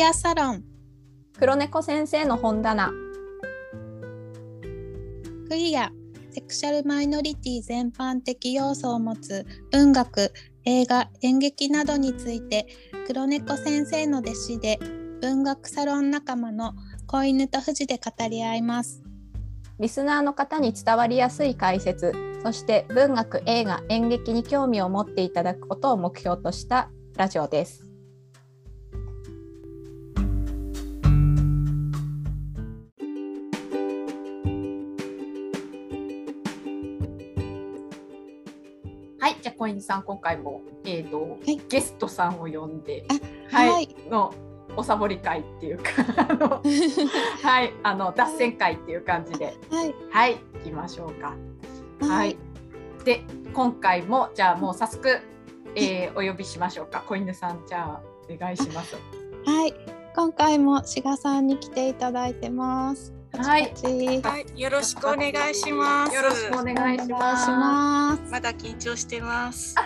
リアサロン。黒猫先生の本棚。クイア。セクシャルマイノリティ全般的要素を持つ文学映画演劇などについて黒猫先生の弟子で文学サロン仲間の子犬と富士で語り合います。リスナーの方に伝わりやすい解説そして文学映画演劇に興味を持っていただくことを目標としたラジオですはい、じゃあ小犬さん今回もえっ、と、はい。ゲストさんを呼んで、あはい、はい。のおサボり会っていうか はい、あの脱線会っていう感じで、はい。はい、行きましょうか。はい。で、今回もじゃあもう早速、えー、お呼びしましょうか。小犬さん、じゃあお願いします。はい。今回も志賀さんに来ていただいてますはいはい、よろしくお願いします。よろしくお願いしまますまだ緊張してます。す。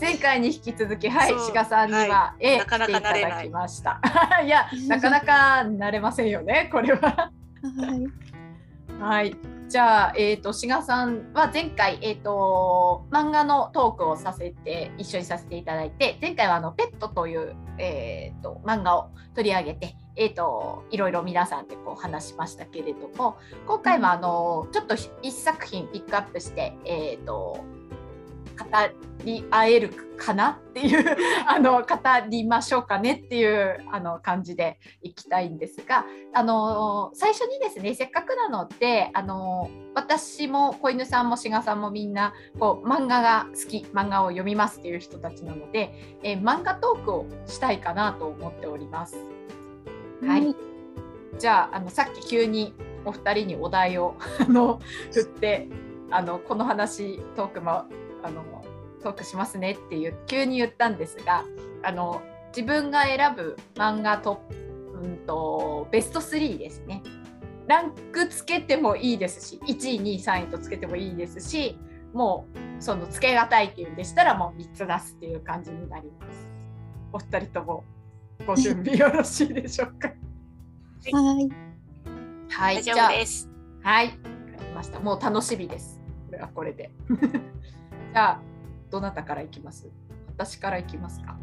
前回に引き続き、はい、志賀さんには、はえーなかなか来ていた慣れないだきました。いや、なかなか慣れませんよね、これは。はいはい。じゃあ、えっ、と、志賀さんは前回、えっ、と、漫画のトークをさせて、一緒にさせていただいて、前回はあの、ペットという、えっ、と、漫画を取り上げて、えっ、と、いろいろ皆さんでこう話しましたけれども、今回はあの、ちょっと一作品ピックアップして、えっ、と、語り合えるかなっていう あの語りましょうかねっていうあの感じでいきたいんですがあの最初にですねせっかくなのであの私も子犬さんも志賀さんもみんなこう漫画が好き漫画を読みますっていう人たちなので、えー漫画トークをしたいかなと思っております。はい、じゃああのさっき急にお二人にお題を あの振ってあのこの話トークもあのトークしますねっていう急に言ったんですがあの自分が選ぶ漫画トップ、うん、とベスト3ですね。ランクつけてもいいですし1位2位3位とつけてもいいですしもうそのつけがたいっていうんでしたらもう3つ出すっていう感じになります。お二人ともご準備よろしいでしょうか？はいはい、大じゃあ丈夫です。はい、わかりました。もう楽しみです。これはこれで。じゃあ、どなたからいきます？私からいきますか？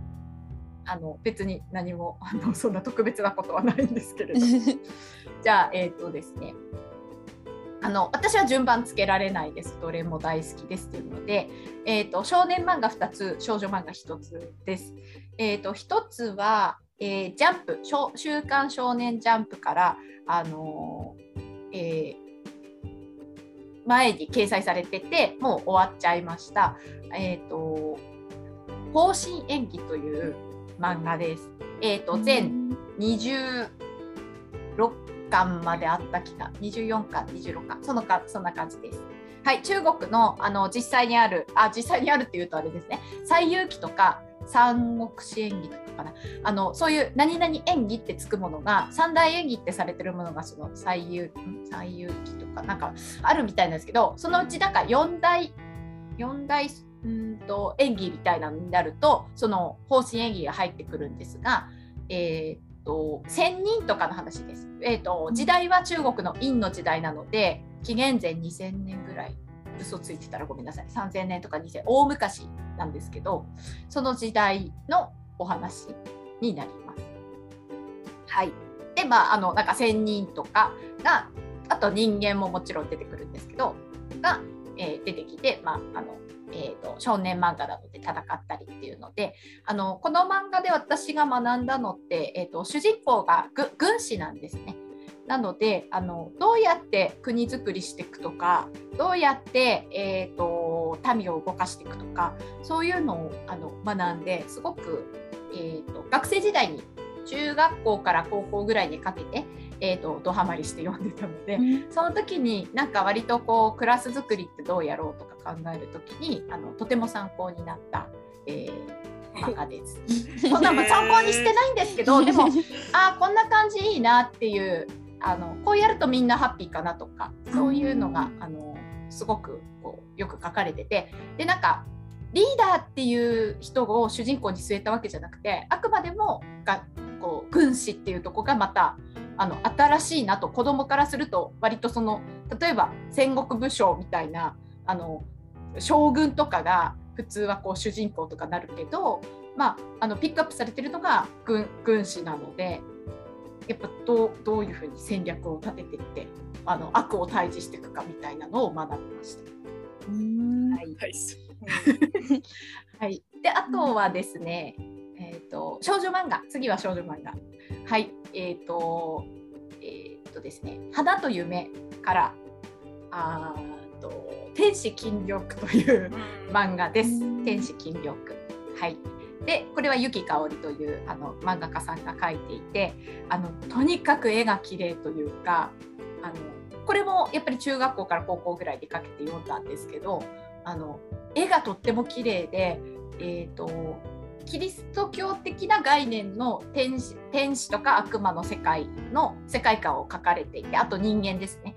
あの別に何もあのそんな特別なことはないんですけれど。じゃあ、えっ、とですね。あの私は順番つけられないです。どれも大好きですっていうので、えっ、と少年漫画2つ、少女漫画1つです。えっ、と1つは、えージャンプ、少週刊少年ジャンプからあのーえー前に掲載されててもう終わっちゃいました。えっ、と方針演技という漫画です。えっ、と全26巻まであった気が24巻26巻そのかそんな感じです。はい中国のあの実際にあるあ実際にあるっていうとあれですね西遊記とか三国志演技とかかなあのそういう何々演技ってつくものが三大演技ってされてるものがその西遊ん西遊記とかなんかあるみたいなんですけどそのうちなんか4大4大うんと演技みたいなのになるとその方針演技が入ってくるんですが、えーっと1000人とかの話です。えーっと時代は中国の陰の時代なので紀元前2000年ぐらい嘘ついてたらごめんなさい3000年とか2000大昔なんですけどその時代のお話になります。はい、でまああのなんか1000人とかがあと人間ももちろん出てくるんですけどが、えー出てきて、まああのえー、と少年漫画なので戦ったりっていうのであのこの漫画で私が学んだのって、えー、と主人公がぐ軍師なんですね。なのであのどうやって国づくりしていくとかどうやって、えー、と民を動かしていくとかそういうのをあの学んですごく、えー、と学生時代に中学校から高校ぐらいにかけて、えー、とドハマりして読んでたので、その時になんか割とこうクラス作りってどうやろうとか考える時にあのとても参考になった、えー漫画です。こんなまあ参考にしてないんですけどでもあーこんな感じいいなっていうあのこうやるとみんなハッピーかなとかそういうのがあのすごくこうよく書かれててでなんかリーダーっていう人を主人公に据えたわけじゃなくてあくまでもがこう軍師っていうとこがまたあの新しいなと子供からすると割とその例えば戦国武将みたいなあの将軍とかが普通はこう主人公とかなるけど、まあ、あのピックアップされてるのが軍軍師なのでやっぱどうどういうふうに戦略を立てていってあの悪を退治していくかみたいなのを学びました。はい、はい、であとはですね、えーと、少女漫画。次は少女漫画。はい。えっ、ー、とえっ、ー、とですね「花と夢」からあと「天使金玉」という漫画です。天使金玉。はいでこれは雪香織というあの漫画家さんが描いていてあのとにかく絵が綺麗というかあのこれもやっぱり中学校から高校ぐらいでかけて読んだんですけどあの絵がとっても綺麗で、えーと、キリスト教的な概念の天使天使とか悪魔の世界の世界観を描かれていてあと人間ですね。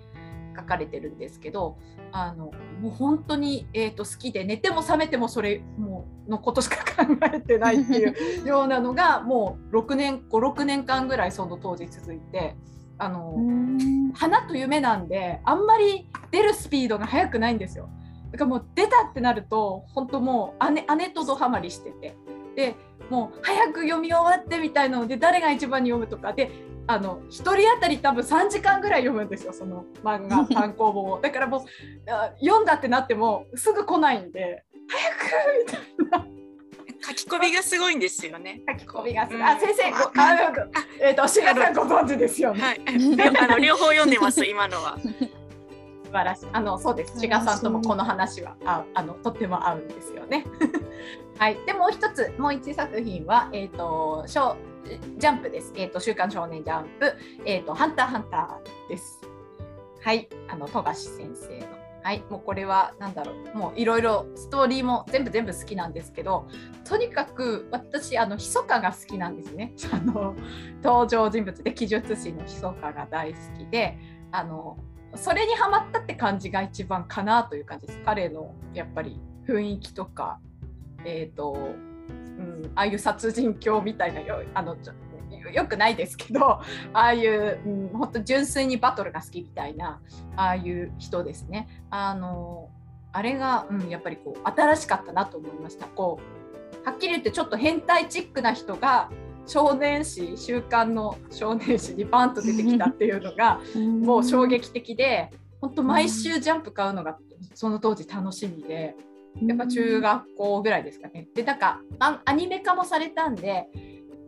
書かれてるんですけどあのもう本当に、えーと、好きで寝ても覚めてもそれものことしか考えてないっていう ようなのがもう6年56年間ぐらいその当時続いて。あの花と夢なんであんまり出るスピードが速くないんですよ。だからもう出たってなると本当もう姉姉とどハマりしててでもう早く読み終わってみたいなので誰が一番に読むとかであの1人当たり多分3時間ぐらい読むんですよその漫画 単行本をだからもう読んだってなってもすぐ来ないんで早くみたいな。書き込みがすごいんですよね。書き込みがすごい。あ、先生、ごあえっ、ー、と、しがさんご存知ですよね。はい。あの両方読んでます、今のは。素晴らしい。あの、そうです。志賀さんともこの話は、あ、あの、とっても合うんですよね。はい。で、もう一つ、もう一作品は、えっ、ー、と、小ジャンプです。えっ、ー、と、週刊少年ジャンプ、えっ、ー、と、ハンターハンターです。はい、あの、富樫先生の。はい、もうこれは何だろう、もういろいろストーリーも全部全部好きなんですけど、とにかく私、あの、密かが好きなんですね。あの、登場人物で記述師の密かが大好きで、あの、それにハマったって感じが一番かなという感じです。彼のやっぱり雰囲気とか、えっ、ー、と、うん、ああいう殺人狂みたいなよあのよくないですけど ああいう、うん、本当純粋にバトルが好きみたいなああいう人ですね。あのあれが、うん、やっぱりこう新しかったなと思いました。こうはっきり言ってちょっと変態チックな人が少年誌週刊の少年誌にバンと出てきたっていうのが もう衝撃的で本当毎週ジャンプ買うのがその当時楽しみでやっぱ中学校ぐらいですかね。でなんかアニメ化もされたんで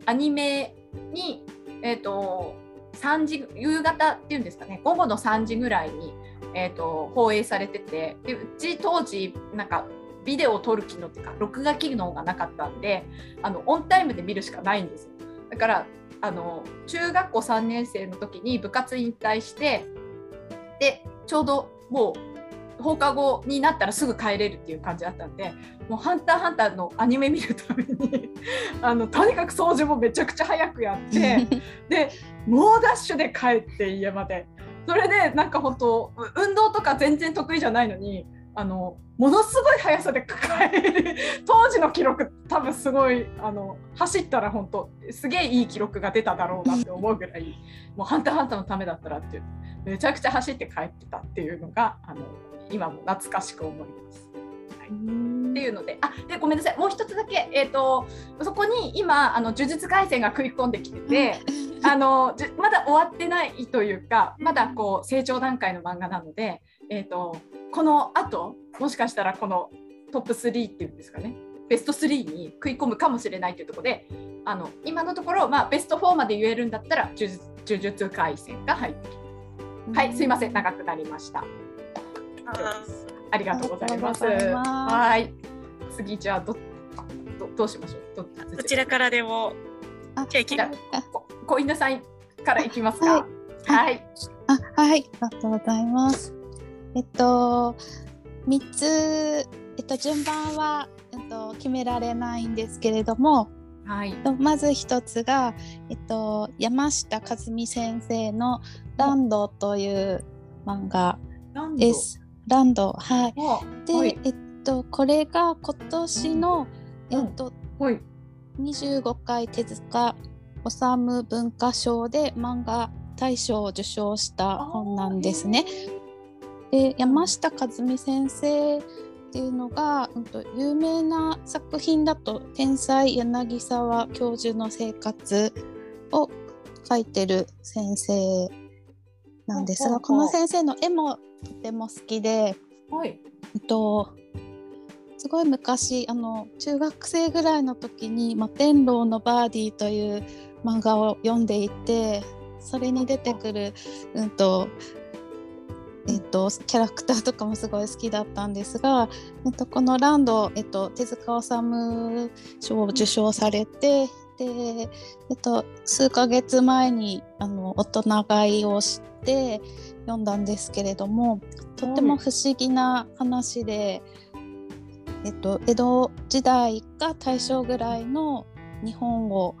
アニメに、えーと、3時夕方っていうんですかね午後の3時ぐらいに、えーと、放映されててでうち当時なんかビデオを撮る機能っていうか録画機能がなかったんであのオンタイムで見るしかないんですよ。だからあの中学校3年生の時に部活引退してでちょうどもう放課後になったらすぐ帰れるっていう感じだったんでもう「ハンターハンター」のアニメ見るために あのとにかく掃除もめちゃくちゃ早くやって で猛ダッシュで帰って家まで。それでなんか本当運動とか全然得意じゃないのにあのものすごい速さで帰る。当時の記録多分すごいあの走ったら本当すげえいい記録が出ただろうなって思うぐらいもう「ハンターハンター」のためだったらってめちゃくちゃ走って帰ってたっていうのがあの今も懐かしく思います。はい、っていうので、あでごめんなさい、もう一つだけ、えーと、そこに今、あの呪術廻戦が食い込んできてて、あのまだ終わってないというか、まだこう成長段階の漫画なので、えーと、このあと、もしかしたらこのトップ3っていうんですかね、ベスト3に食い込むかもしれないというところで、あの今のところ、まあ、ベスト4まで言えるんだったら、呪術廻戦が入ってきます。はい、すいません、長くなりました。ありがとうございます。はい。次じゃあどどどうしましょう？どどちらからでも。あ、じゃあ小稲さんからいきますか？はい。あ、はい、ありがとうございます。えっと三つえっと順番はえっと決められないんですけれども。はい、まず一つが、えっと、山下和美先生の「ランド」という漫画です。ランド。はい。で、はい、えっとこれが今年のえっと、はい、25回手塚治文化賞で漫画大賞を受賞した本なんですね。で山下和美先生っていうのが、うん、と有名な作品だと「天才柳沢教授の生活」を書いてる先生なんです。がこの先生の絵もとても好きで、はい。えっと、すごい昔あの中学生ぐらいの時に「摩天楼のバーディー」という漫画を読んでいてそれに出てくる、うんとえっと、キャラクターとかもすごい好きだったんですが、えっと、この「ランド」えっと、手塚治虫賞を受賞されてで、えっと、数ヶ月前にあの大人買いをして読んだんですけれどもとっても不思議な話で、えっと、江戸時代か大正ぐらいの日本を、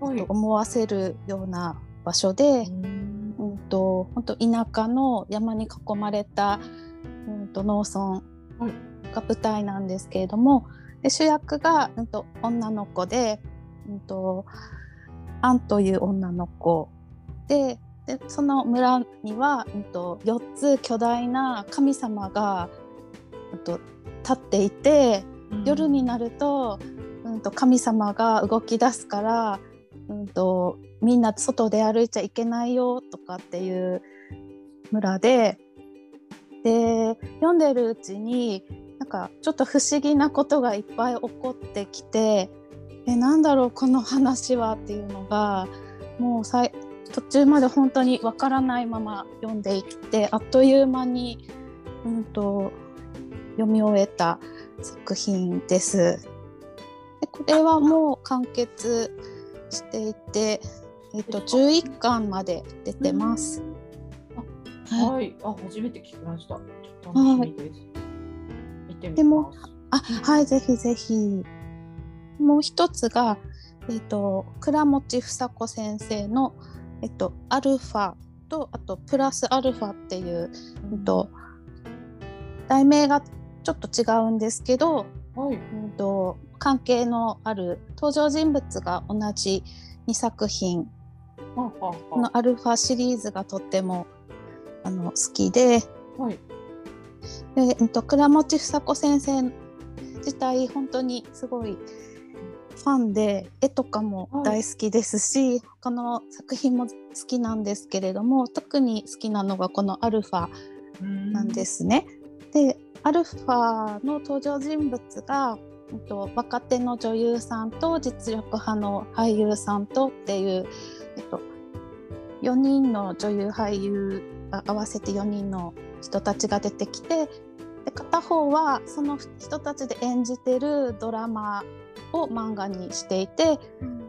思わせるような場所で、うん。うん、と本当田舎の山に囲まれた、うん、と農村はい。が舞台なんですけれどもで主役が、うん、と女の子で、うん、とアンという女の子。ででその村には、うん、と4つ巨大な神様が、うん、と立っていて夜になると,、うん、と神様が動き出すから、うん、とみんな外で歩いちゃいけないよとかっていう村でで読んでるうちになんかちょっと不思議なことがいっぱい起こってきてえなんだろうこの話はっていうのがもうさい途中まで本当にわからないまま読んでいってあっという間に、うん、と読み終えた作品です。でこれはもう完結していて、えっと11巻まで出てます。はいはい。あ、初めて聞きました。楽しみです。見てみでもます。あはいぜひぜひ。もう一つが、えっと倉持房子先生の、えっとアルファとあとプラスアルファっていう、えっと題名がちょっと違うんですけど、はい。うんと関係のある登場人物が同じ2作品のアルファシリーズがとってもあの好きであはい。で、うん、と倉持房子先生自体本当にすごいファンで絵とかも大好きですし、この作品も好きなんですけれども特に好きなのがこのアルファなんですね。でアルファの登場人物が、うんと若手の女優さんと実力派の俳優さんとっていう、えっと、4人の女優俳優あ合わせて4人の人たちが出てきてで片方はその人たちで演じてるドラマを漫画にしていて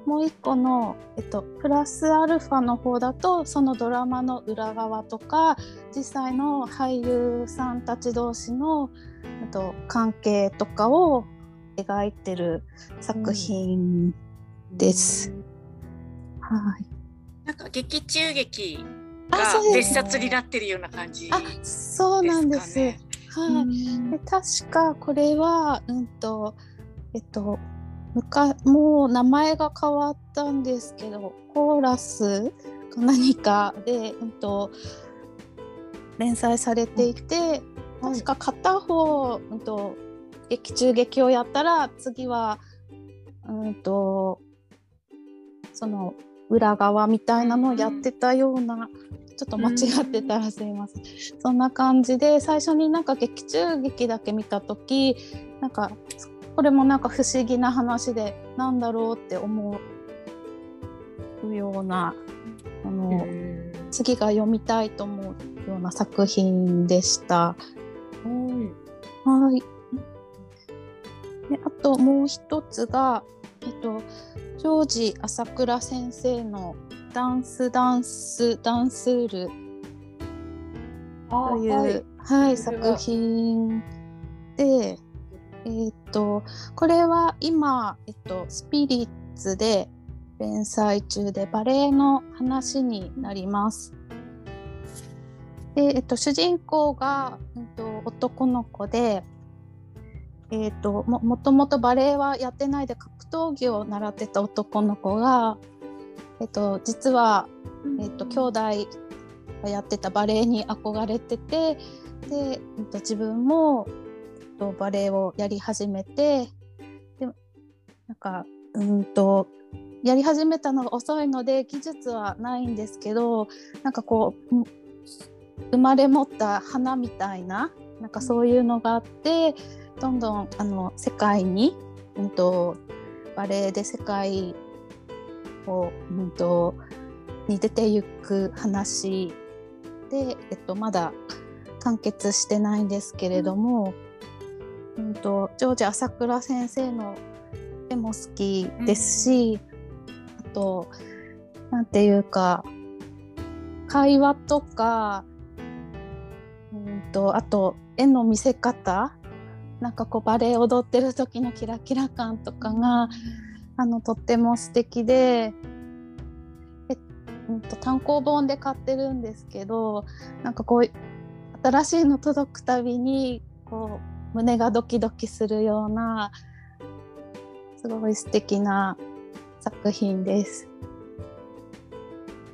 もう一個の、えっと、プラスアルファの方だとそのドラマの裏側とか実際の俳優さんたち同士の、と、関係とかを描いてる作品です。はい、なんか劇中劇あが別冊になってるような感じあそうなんで。です。はい、で確かこれはうんとえっともう名前が変わったんですけどコーラスか何かで、うん、と連載されていて、確か片方、うん、と劇中劇をやったら次はうんとその裏側みたいなのをやってたような、ちょっと間違ってたらすいません。そんな感じで最初になんか劇中劇だけ見た時なんかこれもなんか不思議な話でなんだろうって思うようなあの、へ次が読みたいと思うような作品でした。ーはい。はい。であともう一つが、えっと、ジョージ朝倉先生のダンスダンスダンスールあという、はい。はい、作品で、えーっとこれは今、えっと、スピリッツで連載中でバレエの話になります。で、えっと、主人公が、うんと、男の子で、えっとももともとバレエはやってないで格闘技を習ってた男の子がえっと、実は、えっと、兄弟がやってたバレエに憧れててで、えっと、自分も、と、バレエをやり始めてでなんかうんとやり始めたのが遅いので技術はないんですけどなんかこう生まれ持った花みたいななんかそういうのがあってどんどんあの世界に、うん、とバレエで世界を、うん、とに出てゆく話で、えっと、まだ完結してないんですけれども、うん、とジョージ朝倉先生の絵も好きですし、あとなんていうか会話とか、うん、とあと絵の見せ方なんかこうバレエ踊ってる時のキラキラ感とかが、あのとっても素敵で。えうんと単行本で買ってるんですけどなんかこう新しいの届くたびにこう胸がドキドキするようなすごい素敵な作品です。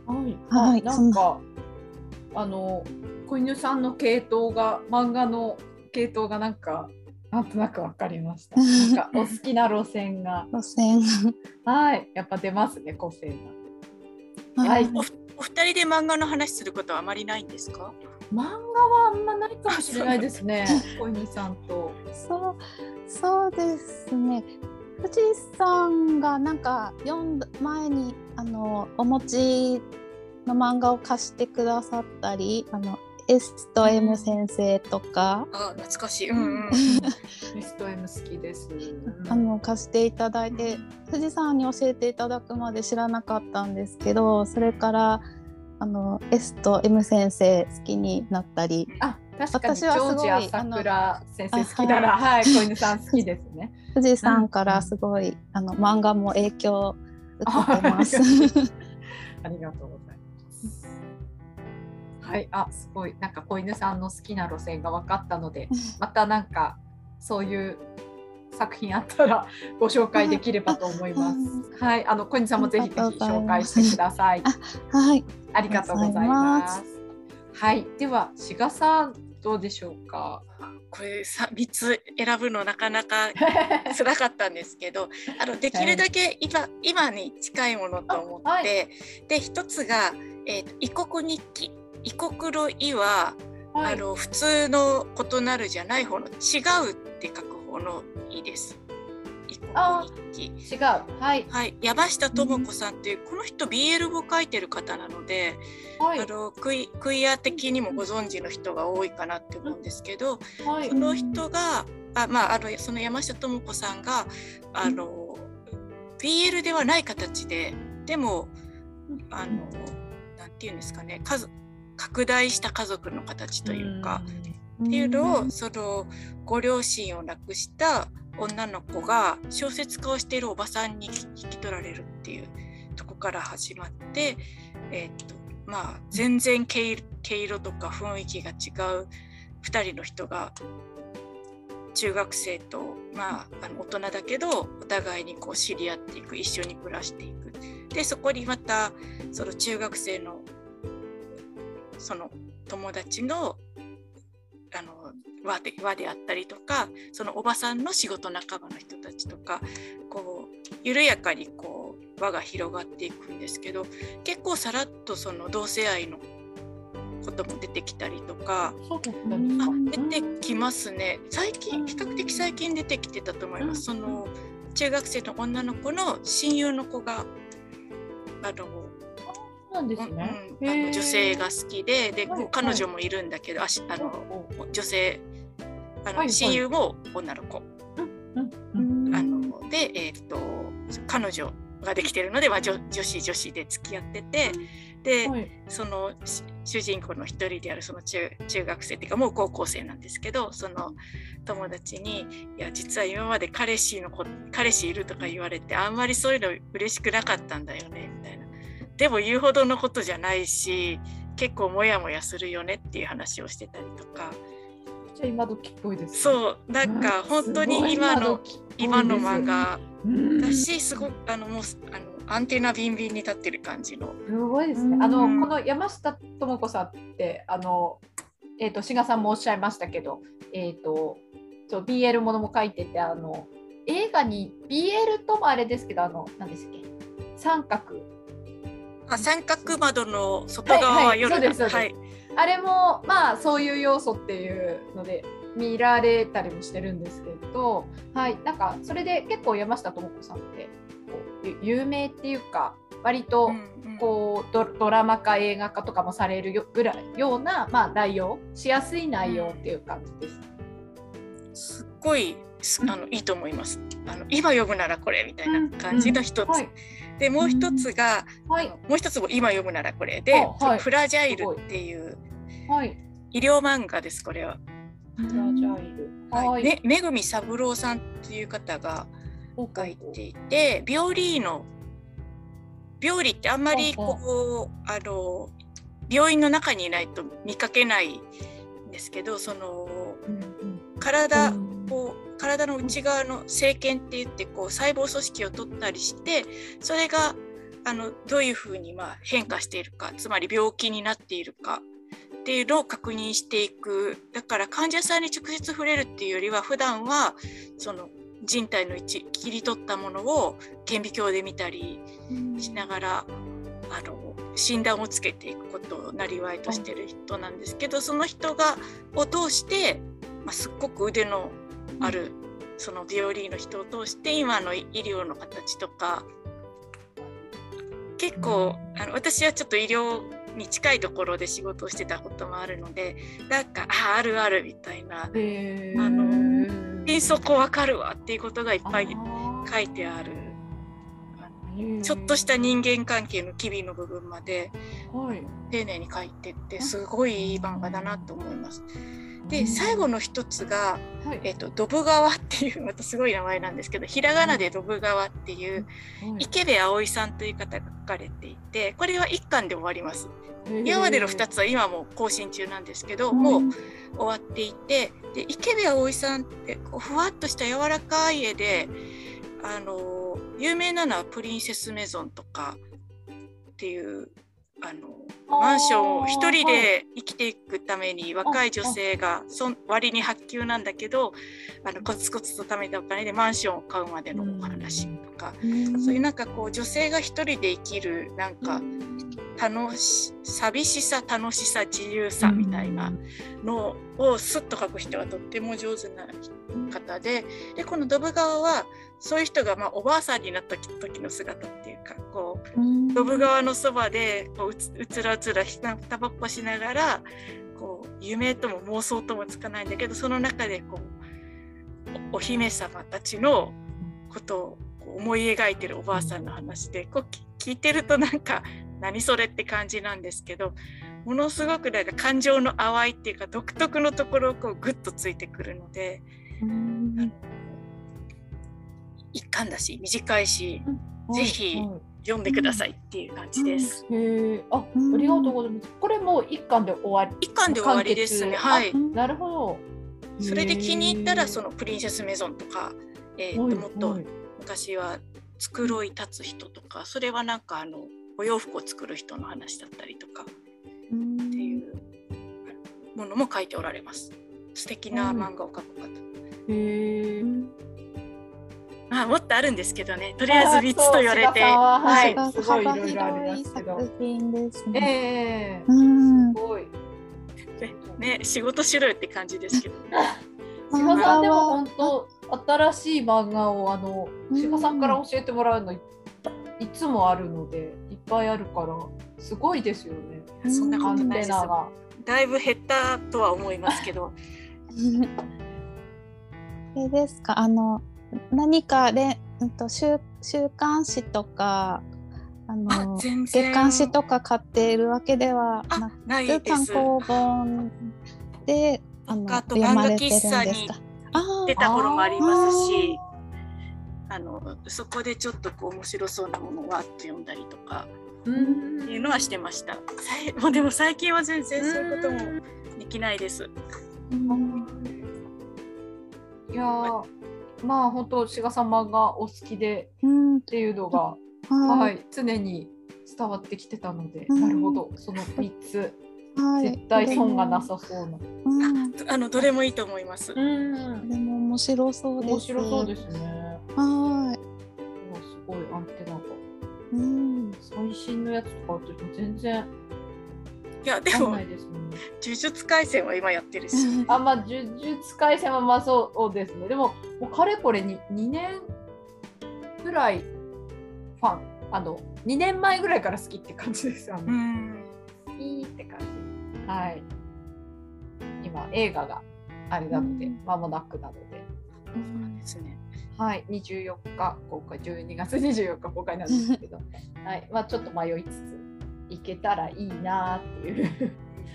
はい、はい。なんかあの子犬さんの系統が漫画の系統がなんかなんとなくわかりました。なんかお好きな路線が。路線。はい。やっぱ出ますね個性が。が、はい。お二人で漫画の話することはあまりないんですか？漫画はあんまないかもしれないですね。子犬さんと。そうそうですね藤井さんがなんか読んだ前にあのお持ちの漫画を貸してくださったりあの S と M 先生とか、あ懐かしい。うんうん。ミスト M 好きです。あの貸していただいて藤井さんに教えていただくまで知らなかったんですけどそれからあの S と M 先生好きになったり。あ確かにジョージ朝倉先生好きな。らはい子犬さん好きですね。藤井さんからすごい、あの漫画も影響を受けてます。ありがとうございます。はい、あ、すごい、なんか子犬さんの好きな路線が分かったので、またなんかそういう作品あったらご紹介できればと思います。はい、あの小犬さんもぜひぜひ紹介してください。はい、ありがとうございます。はい、では志賀さんどうでしょうか？これさ三つ選ぶのなかなか 辛かったんですけど、あのできるだけ今今に近いものと思って、あはいで一つが、えーと異国日記。異国の異は、はいあの普通の異なるじゃない方の違うって書く方の異です。異国日記。違う。はい。はい、山下智子さんっていう、この人 BL を書いてる方なので、はいあ。のクイクイア的にもご存知の人が多いかなって思うんですけど、はいその人があ、まあ、あのその山下智子さんがあの BL ではない形ででもあのなんていうんですかね数拡大した家族の形というか、っていうのをそのご両親を亡くした女の子が小説家をしているおばさんに引き取られるっていうとこから始まって、えーっとまあ、全然毛色毛色とか雰囲気が違う2人の人が中学生と、まあ、あの大人だけどお互いにこう知り合っていく一緒に暮らしていく。でそこにまたその中学生のその友達のあの輪で輪であったりとかそのおばさんの仕事仲間の人たちとかこう緩やかにこう輪が広がっていくんですけど結構さらっとその同性愛のことも出てきたりとかそうだったんですあか。出てきますね最近比較的最近出てきてたと思います。その中学生の女の子の親友の子があのなんですうんね。うん。あの女性が好きでで、はい彼女もいるんだけどあしあの女性あの、はいはい。親友も女の子、うんうん。あので、えーっと彼女ができてるので、まあ、女女子女子で付き合っててで、はい。そのし主人公の一人であるその中中学生っていうかもう高校生なんですけどその友達に「いや実は今まで彼氏の子彼氏いる」とか言われてあんまりそういうの嬉しくなかったんだよねみたいな。でも言うほどのことじゃないし結構モヤモヤするよねっていう話をしてたりとかじゃあ今時っぽいですね。そうなんか本当に今の今の漫画だしすごくあのもうあのアンテナビンビンに立ってる感じの。すごいですね。あの、うんこの山下智子さんって、あの、えっ、と、志賀さんもおっしゃいましたけど、えっ、と、そう BL ものも書いてて、あの、映画に BL ともあれですけど、あの、何ですっけ、三角。あ三角窓の外側は夜はいはいはい。あれも、まあ、そういう要素っていうので、見られたりもしてるんですけど、はい、なんか、それで結構山下智子さんって、こうゆ有名っていうか、割と、うんうんこうドドラマ化映画化とかもされるよぐらいような、まあ、内容しやすい内容っていう感じです。すっごいすあのいいと思います。あの今読むならこれみたいな感じの一つ。はい、でもう一つが、はい、もう一つも今読むならこれで、あはい。フラジャイルっていうはい。医療漫画ですこれは。フラジャイル。はい。ね、めぐみ三郎さんっていう方が書いていて病理の病理ってあんまりこうあの病院の中にいないと見かけないんですけどその体うん。こう体の内側の生検って言ってこう細胞組織を取ったりしてそれがあのどういうふうにま変化しているかつまり病気になっているかっていうのを確認していく。だから患者さんに直接触れるっていうよりは普段はその人体の一切り取ったものを顕微鏡で見たりしながらあの診断をつけていくことをなりわいとしてる人なんですけどその人がを通して、まあ、すっごく腕のあるその病理の人を通して今の医療の形とか。結構あの私はちょっと医療に近いところで仕事をしてたこともあるのでなんかああるあるみたいなへあのー「そこわかるわ」っていうことがいっぱい書いてあるちょっとした人間関係の機微の部分まではい。丁寧に書いてってすごいいい漫画だなと思います。で最後の一つがはい。えっと、ドブ川っていうまたすごい名前なんですけどひらがなでドブ川っていうはい。池部葵さんという方が書かれていてこれは1巻で終わります。今までの2つは今も更新中なんですけどもう終わっていてで池部葵さんってこうふわっとした柔らかい絵であの有名なのは「プリンセスメゾン」とかっていうあのマンションを一人で生きていくために若い女性がそん割に発給なんだけどあのコツコツと貯めたお金でマンションを買うまでのお話とか、そういうなんかこう女性が一人で生きるなんか楽し寂しさ楽しさ自由さみたいなのをスッと書く人がとっても上手な方ででこのドブ川はそういう人がまあおばあさんになった時の姿っていうかこうドブ川のそばでこううつらうつらひなたばっこしながらこう夢とも妄想ともつかないんだけどその中でこうおお姫様たちのことを思い描いてるおばあさんの話でこうき聞いてるとなんか何それって感じなんですけどものすごくなんか感情の淡いっていうか独特のところをこうグッとついてくるので一巻だし短いしぜひはい読んでくださいっていう感じです。へえ、あ、ありがとうございます。これもう一巻で終わり。一巻で終わりですね。はい。なるほど。それで気に入ったらその、のプリンセスメゾンとか、えーとはいもっとはい昔は繕い立つ人とかそれはなんかあのお洋服を作る人の話だったりとかっていうものも書いておられます。素敵な漫画を描く方。へえ。まあもっとあるんですけどね。とりあえず3つと言われて、ははいい。すごいい幅ろいろありま広いすけど作品ですね。ええうんすごい。ね仕事しろよって感じですけど。志賀さんでも本当新しい漫画をあの志賀さんから教えてもらうのいいつもあるのでいっぱいあるからすごいですよね。そんなアンことないです。だいぶ減ったとは思いますけど。あれですか？あの何かで、うんと週週刊誌とかああの月刊誌とか買っているわけではなあないくです。単行本であのあと読まれ漫画てるんです喫茶にか。あ出た頃もありますしあ、あのそこでちょっとこう面白そうなものをわっと読んだりとかうんっていうのはしてました。もうでも最近は全然そういうこともできないです。うんいやーまあ本当志賀さん漫画お好きでうんっていうのがは。はいい、常に伝わってきてたので、うんなるほど、その三つ、はい。絶対損がなさそうな。うん。あのどれもいいと思います。うんでも面白そうです。面白そうですね。はうわすごいアンテナが。い。うん。最新のやつとかあると全然いやでもないですもんね。呪術廻戦は今やってるし。あ、まあ、呪術廻戦はまあそうですね。でも、もうかれこれに2年ぐらいファン、あの、2年前ぐらいから好きって感じです。あのうん。好きって感じ。はい。今、映画があれなのでうん、間もなくなので。そうなんですね。はい、24日公開、12月24日公開なんですけど、はい、まあちょっと迷いつつ、行けたらいいなって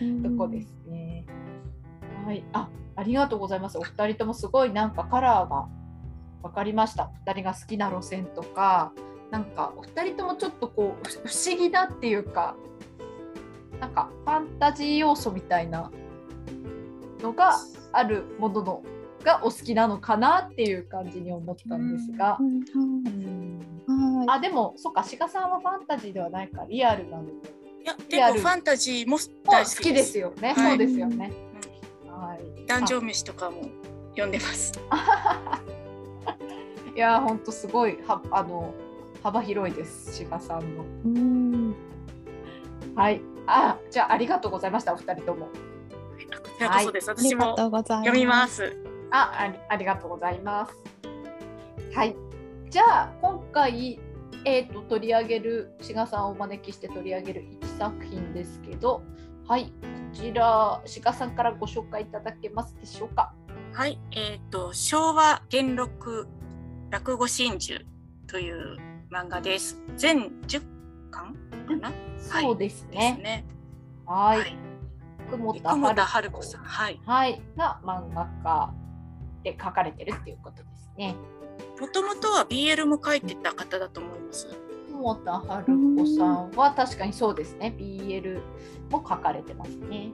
いうとこですね。はい、あ、ありがとうございます。お二人ともすごいなんかカラーが分かりました。お二人が好きな路線とか、なんかお二人ともちょっとこうふ不思議なっていうか、なんかファンタジー要素みたいなのがあるもののがお好きなのかなっていう感じに思ったんですが。うん。あでもそっか志賀さんはファンタジーではないかリアルなのでいやでもファンタジーもお大好き好きでですす。よね、はいそうですよね、はい壇上飯とかも読んでます。いや本当すごいはあの幅広いです志賀さんのうん。はいあじゃあありがとうございましたお二人ともあこちらこそです。あり私もがとうございます。読みます。あありありがとうございますはいじゃあ今回えー、と取り上げる志賀さんをお招きして取り上げる1作品ですけどはいこちら志賀さんからご紹介いただけますでしょうか？はい、えっ、と昭和元録落語真珠という漫画です。全10巻かな？はいそうですね。ね。はい。はい。久保田春子さん。はい。はい。が漫画家で書かれてるっていうことですね。もともとは BL も書いてた方だと思います。久保田春子さんは確かにそうですね。BL も書かれてますね。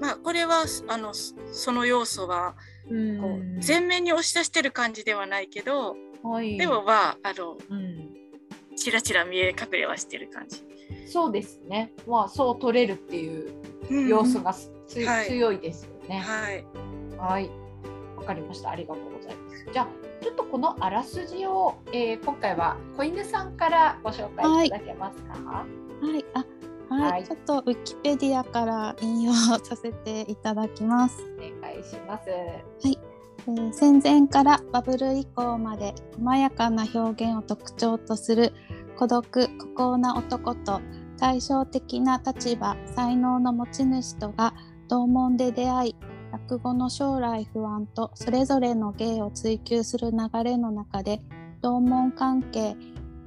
まあこれはあのそその要素はうこう前面に押し出してる感じではないけど、はい、でもまああのうん、ちらちら見え隠れはしてる感じ。そうですね。まあそう取れるっていううん要素が強いですよね。はい。はい。わかりました。ありがとうございます。じゃあ、ちょっとこのあらすじを、えー今回は子犬さんからご紹介いただけますか？はい、あ、はい、はいちょっとウィキペディアから引用させていただきます。お願いします。えー戦前からバブル以降まで細やかな表現を特徴とする孤独孤高な男と対照的な立場才能の持ち主とが同門で出会い落語の将来不安とそれぞれの芸を追求する流れの中で同門関係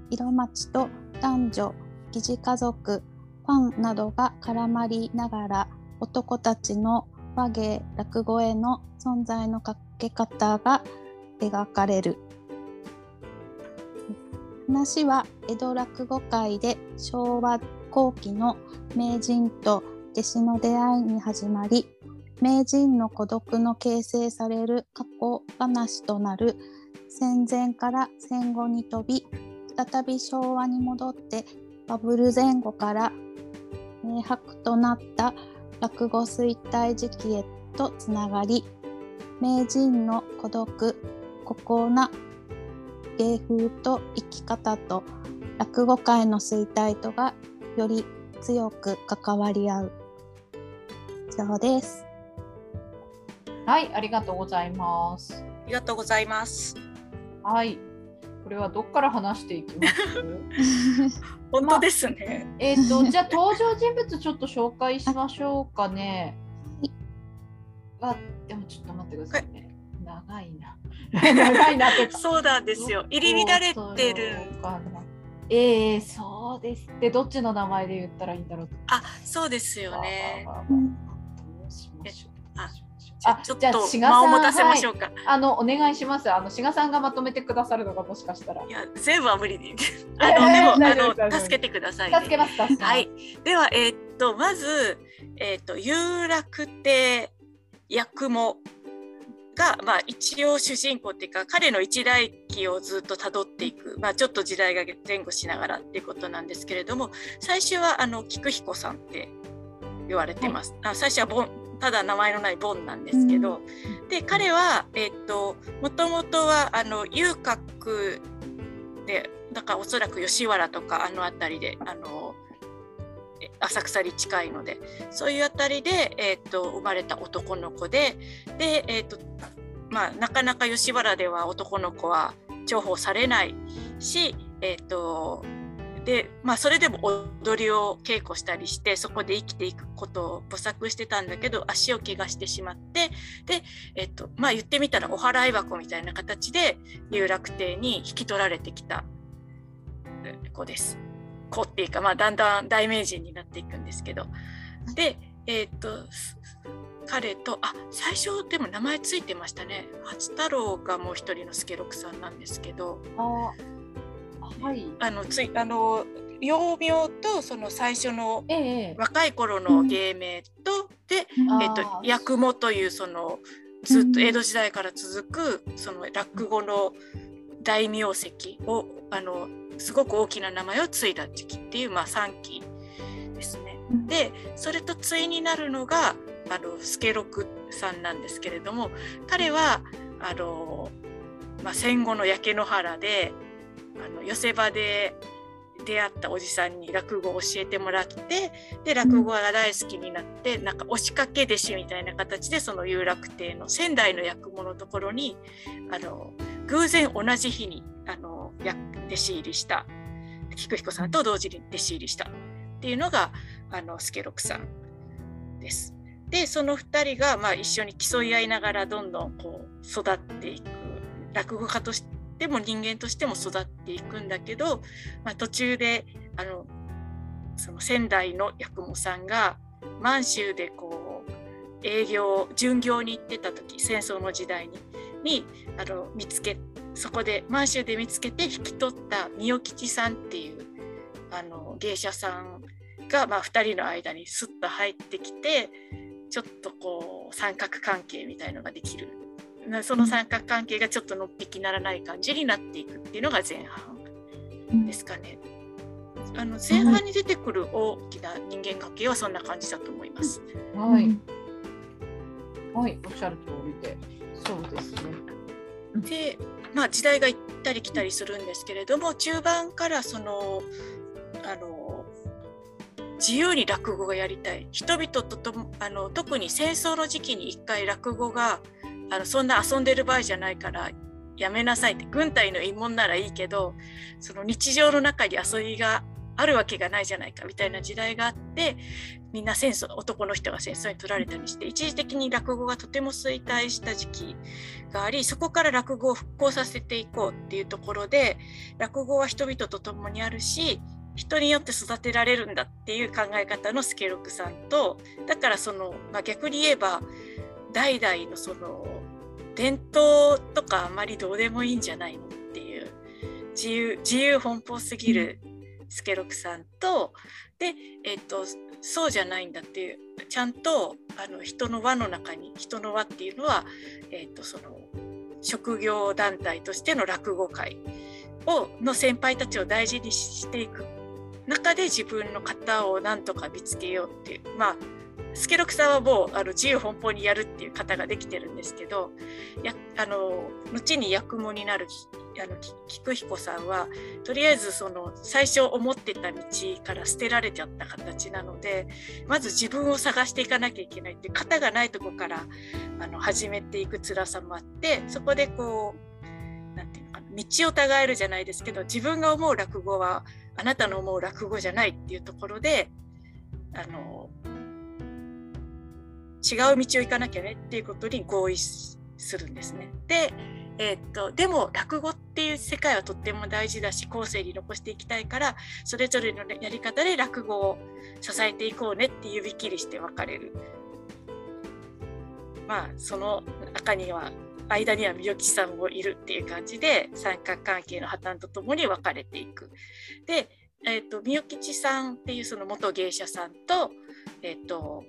色町と男女疑似家族ファンなどが絡まりながら男たちの和芸落語への存在のかけ方が描かれる。話は江戸落語界で昭和後期の名人と弟子の出会いに始まり名人の孤独の形成される過去話となる戦前から戦後に飛び再び昭和に戻ってバブル前後から明白となった落語衰退時期へとつながり名人の孤独孤高な芸風と生き方と落語界の衰退とがより強く関わり合う以上です。はい、ありがとうございます。ありがとうございます。はい。これはどっから話していきます？本当ですね。えっと、じゃあ登場人物ちょっと紹介しましょうかね。あ、でもちょっと待ってくださいね。長いな。長いなって。そうなんですよ。入り乱れてる。ええそうですってどっちの名前で言ったらいいんだろうあ、そうですよね。あちょっと間を持たせましょうか。あのお願いします。あの志賀さんがまとめてくださるのがもしかしたら。いや、全部は無理で。あえの、でも、あの、助けてください、ね。助けます助けます。はい。では、えーっと、まず、えーっと、有楽亭八雲が、まあ、一応主人公っていうか彼の一代記をずっとたどっていく、まあ、ちょっと時代が前後しながらっていうことなんですけれども最初はあの菊彦さんって言われてます。あ最初はボンただ名前のないボンなんですけど、で彼は、えーと、もともとはあの遊郭でだからおそらく吉原とかあの辺りであの浅草に近いのでそういう辺りで、えーと、生まれた男の子でで、えーとまあ、なかなか吉原では男の子は重宝されないし、えーとでまあ、それでも踊りを稽古したりしてそこで生きていくことを模索してたんだけど足を怪我してしまってで、えっとまあ、言ってみたらお払い箱みたいな形で有楽亭に引き取られてきた子です。子っていうか、まあ、だんだん大名人になっていくんですけどで、えっと彼とあ最初でも名前ついてましたね八太郎がもう一人の助六さんなんですけど。あはい、あのついあの幼名とその最初の若い頃の芸名と、ええ、で、うん、えっと、八雲というそのずっと江戸時代から続くその落語の大名跡をあのすごく大きな名前を継いだ時期っていう、まあ、3期ですね。でそれと対になるのがあの助六さんなんですけれども彼はあの、まあ、戦後の焼け野原であの寄せ場で出会ったおじさんに落語を教えてもらってで落語が大好きになってなんか押しかけ弟子みたいな形でその有楽亭の仙台の役者のところにあの偶然同じ日にあの弟子入りした菊彦さんと同時に弟子入りしたっていうのがあの助六さんです。でその2人がまあ一緒に競い合いながらどんどんこう育っていく落語家としてでも人間としても育っていくんだけど、まあ、途中であのその仙台の八雲さんが満州でこう営業巡業に行ってた時戦争の時代ににあの見つけそこで満州で見つけて引き取った三代吉さんっていうあの芸者さんが、まあ、2人の間にスッと入ってきてちょっとこう三角関係みたいのができる。その三角関係がちょっとのっぴきならない感じになっていくっていうのが前半ですかね。あの前半に出てくる大きな人間関係はそんな感じだと思います。はい。はい、おっしゃる通りで、そうですね。で、まあ時代が行ったり来たりするんですけれども、中盤からそのあの自由に落語がやりたい人々とともあの特に戦争の時期に一回落語があのそんな遊んでる場合じゃないからやめなさいって軍隊の慰問ならいいけどその日常の中に遊びがあるわけがないじゃないかみたいな時代があってみんな戦争男の人が戦争に取られたりして一時的に落語がとても衰退した時期がありそこから落語を復興させていこうっていうところで落語は人々と共にあるし人によって育てられるんだっていう考え方の助六さんとだからその、まあ、逆に言えば代々のその伝統とかあまりどうでもいいんじゃないのっていう自由自由奔放すぎる助六さんとで、えーと、そうじゃないんだっていうちゃんとあの人の輪の中に人の輪っていうのは、えーと、その職業団体としての落語会をの先輩たちを大事にしていく中で自分の型をなんとか見つけようっていうまあ助六さんはもうあの自由奔放にやるっていう方ができてるんですけどやあの後に役者になるあの菊彦さんはとりあえずその最初思ってた道から捨てられちゃった形なのでまず自分を探していかなきゃいけないって型がないとこからあの始めていく辛さもあってそこでこう何て言うのかな道を違えるじゃないですけど自分が思う落語はあなたの思う落語じゃないっていうところであの違う道を行かなきゃねっていうことに合意するんですね。で、えー、っとでも落語っていう世界はとっても大事だし後世に残していきたいからそれぞれのやり方で落語を支えていこうねって指切りして別れる。まあその中には間には三代吉さんもいるっていう感じで三角関係の破綻とともに分かれていく。で、えーと、三吉さんっていうその元芸者さんと,、えーと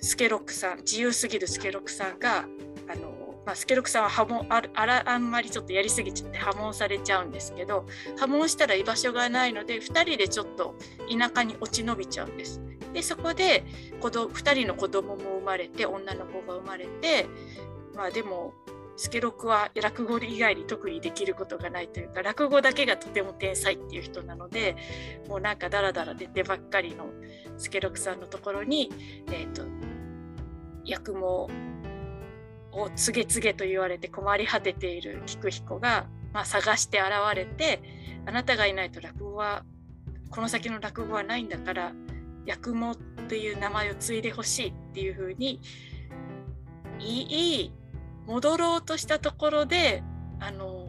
スケロックさん自由すぎるスケロックさんがあの、まあ、スケロックさんは破門あらあんまりちょっとやりすぎちゃって破門されちゃうんですけど破門したら居場所がないので2人でちょっと田舎に落ち延びちゃうんです。でそこで子ど2人の子供も生まれて女の子が生まれてまあでも助六は落語以外に特にできることがないというか落語だけがとても天才っていう人なのでもうなんかダラダラ出てばっかりの助六さんのところに、えーと、役もを告げ告げと言われて困り果てている菊彦が、まあ、探して現れてあなたがいないと落語はこの先の落語はないんだから八雲という名前を継いでほしいっていうふうにいい戻ろうとしたところであの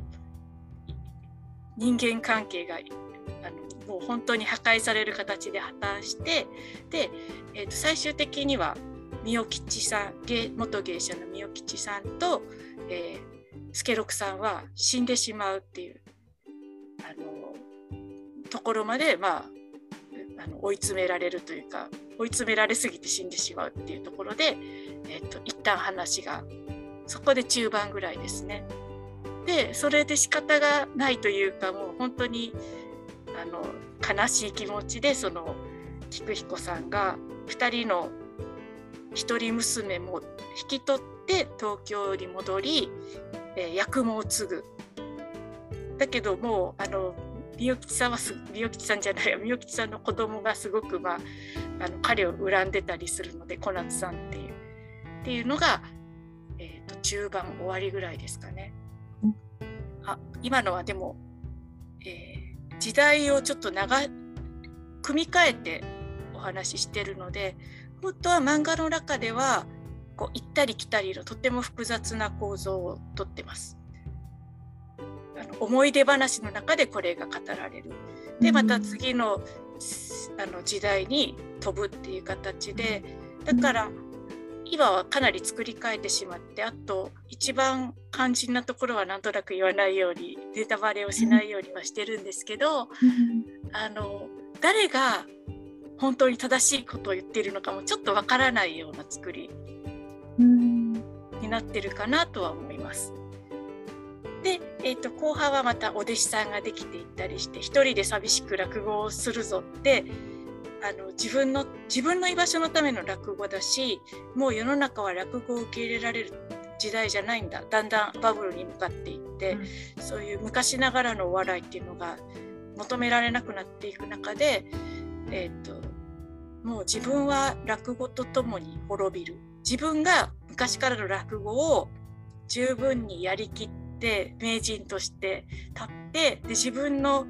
人間関係があのもう本当に破壊される形で破綻してで、えー、と最終的には三代吉さん元芸者の三代吉さんと、えー、助六さんは死んでしまうっていうあのところまで、まあ、あの追い詰められるというか追い詰められすぎて死んでしまうっていうところで、えーと一旦話がそこで中盤ぐらいですね。でそれで仕方がないというかもう本当にあの悲しい気持ちでその菊彦さんが2人の一人娘も引き取って東京に戻り、えー、役も継ぐ。だけどもうあの美代吉さんは美代吉さんじゃない美代吉さんの子供がすごく、まあ、あの彼を恨んでたりするので小夏さんっていう。っていうのがえーと、中盤終わりぐらいですかね。あ今のはでも、えー、時代をちょっと長組み替えてお話ししてるので本当は漫画の中ではこう行ったり来たりのとても複雑な構造をとってます。あの思い出話の中でこれが語られる。でまた次のあの時代に飛ぶっていう形でだから、今はかなり作り変えてしまってあと一番肝心なところはなんとなく言わないようにネタバレをしないようにはしてるんですけど、あの誰が本当に正しいことを言っているのかもちょっとわからないような作りになってるかなとは思います。で、えーと、後半はまたお弟子さんができていったりして一人で寂しく落語をするぞってあの自分の自分の居場所のための落語だしもう世の中は落語を受け入れられる時代じゃないんだだんだんバブルに向かっていって、うん、そういう昔ながらのお笑いっていうのが求められなくなっていく中で、えーと、もう自分は落語とともに滅びる。自分が昔からの落語を十分にやりきって名人として立ってで自分の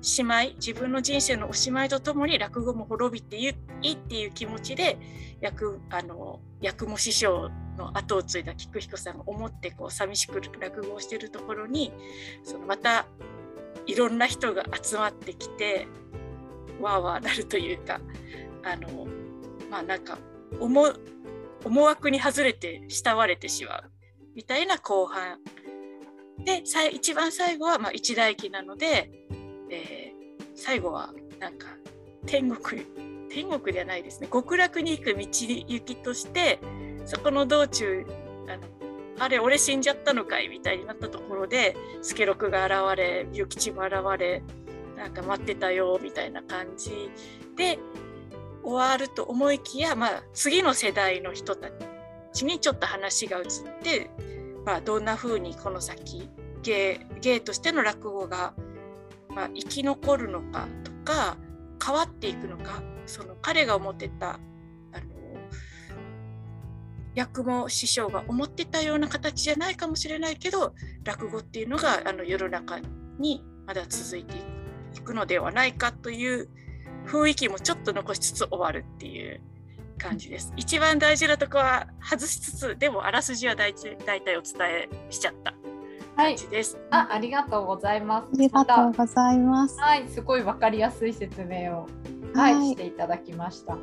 しまい自分の人生のおしまいとともに落語も滅びていいっていう気持ちで役あの役も師匠の後を継いだ菊彦さんが思ってこう寂しく落語をしてるところにそのまたいろんな人が集まってきてわーわーなるというかあのまあなんか思思惑に外れて慕われてしまうみたいな後半。で一番最後はまあ一代記なのでえー、最後はなんか天国天国ではないですね。極楽に行く道行きとしてそこの道中あのあれ俺死んじゃったのかいみたいになったところで助六が現れ諭吉も現れなんか待ってたよみたいな感じで終わると思いきや、まあ、次の世代の人たちにちょっと話が移って、まあ、どんな風にこの先芸芸としての落語がまあ、生き残るのかとか変わっていくのかその彼が思ってたあの役も師匠が思ってたような形じゃないかもしれないけど落語っていうのがあの世の中にまだ続いていくのではないかという雰囲気もちょっと残しつつ終わるっていう感じです。一番大事なとこは外しつつでもあらすじは大体お伝えしちゃった感じです。はい、あ、ありがとうございます。ありがとうございます。はい、すごいわかりやすい説明を、はい、はい、していただきました。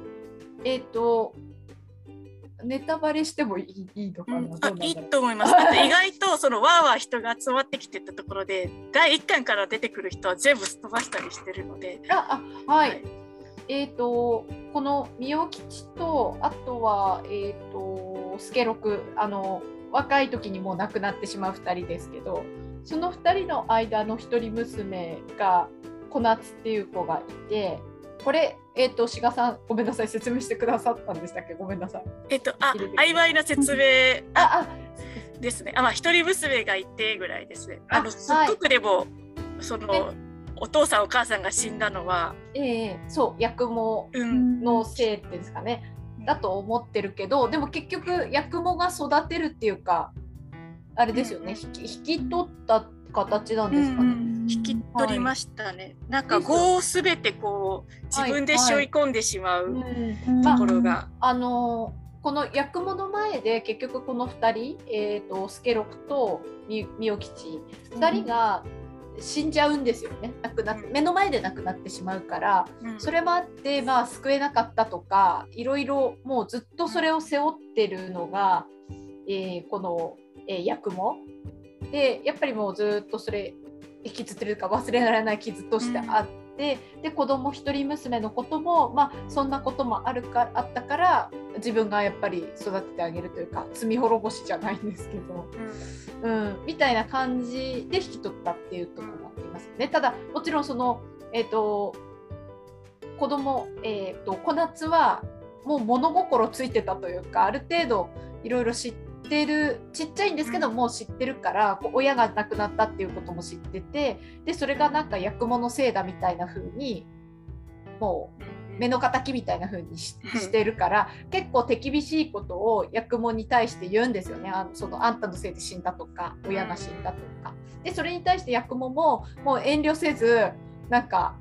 えっ、ー、と。ネタバレしてもいいいいのかな、うん、あいいと思います。意外とそのわーわー人が集まってきてたところで第1巻から出てくる人は全部すっ飛ばしたりしてるので。ああはい、はい。えー、とこの三代吉とあとは、えー、と助六あの若い時にもう亡くなってしまう2人ですけどその2人の間の一人娘が小夏っていう子がいてこれえっ、ー、と志賀さんごめんなさい説明してくださったんでしたっけ？ごめんなさい。えっ、とあ曖昧な説明ああ。ですね。あまあ一人娘がいてぐらいですね。あのすっごくでも、はい、そのお父さんお母さんが死んだのは、ええー、そう八雲のせいってですかね、うん、だと思ってるけどでも結局八雲が育てるっていうかあれですよね、うん、引き引き取った形なんですかね。うん引き取りましたね。はい、なんか語をすべてこう自分で背負い込んでしまうところが。あのこの役物の前で結局この2人、えーと、助六とみ代吉2人が死んじゃうんですよね。亡くな目の前で亡くなってしまうから、うん、それもあって、まあ、救えなかったとかいろいろもうずっとそれを背負ってるのが、えー、この、えー、役も。でやっぱりもうずっとそれ生きずってるか忘れられない傷としてあって、うん、で子供一人娘のことも、まあ、そんなこともあるかあったから自分がやっぱり育ててあげるというか罪滅ぼしじゃないんですけど、うん、うん、みたいな感じで引き取ったっていうところもあります。ね。ただもちろんその、えーと、子供、えーと、と小夏はもう物心ついてたというかある程度いろいろ知ってってるちっちゃいんですけどもう知ってるから親が亡くなったっていうことも知っててでそれがなんか八雲のせいだみたいな風にもう目の敵みたいな風にし てるから結構手厳しいことを八雲に対して言うんですよね。あのそのあんたのせいで死んだとか親が死んだとか。でそれに対して八雲ももう遠慮せずなんか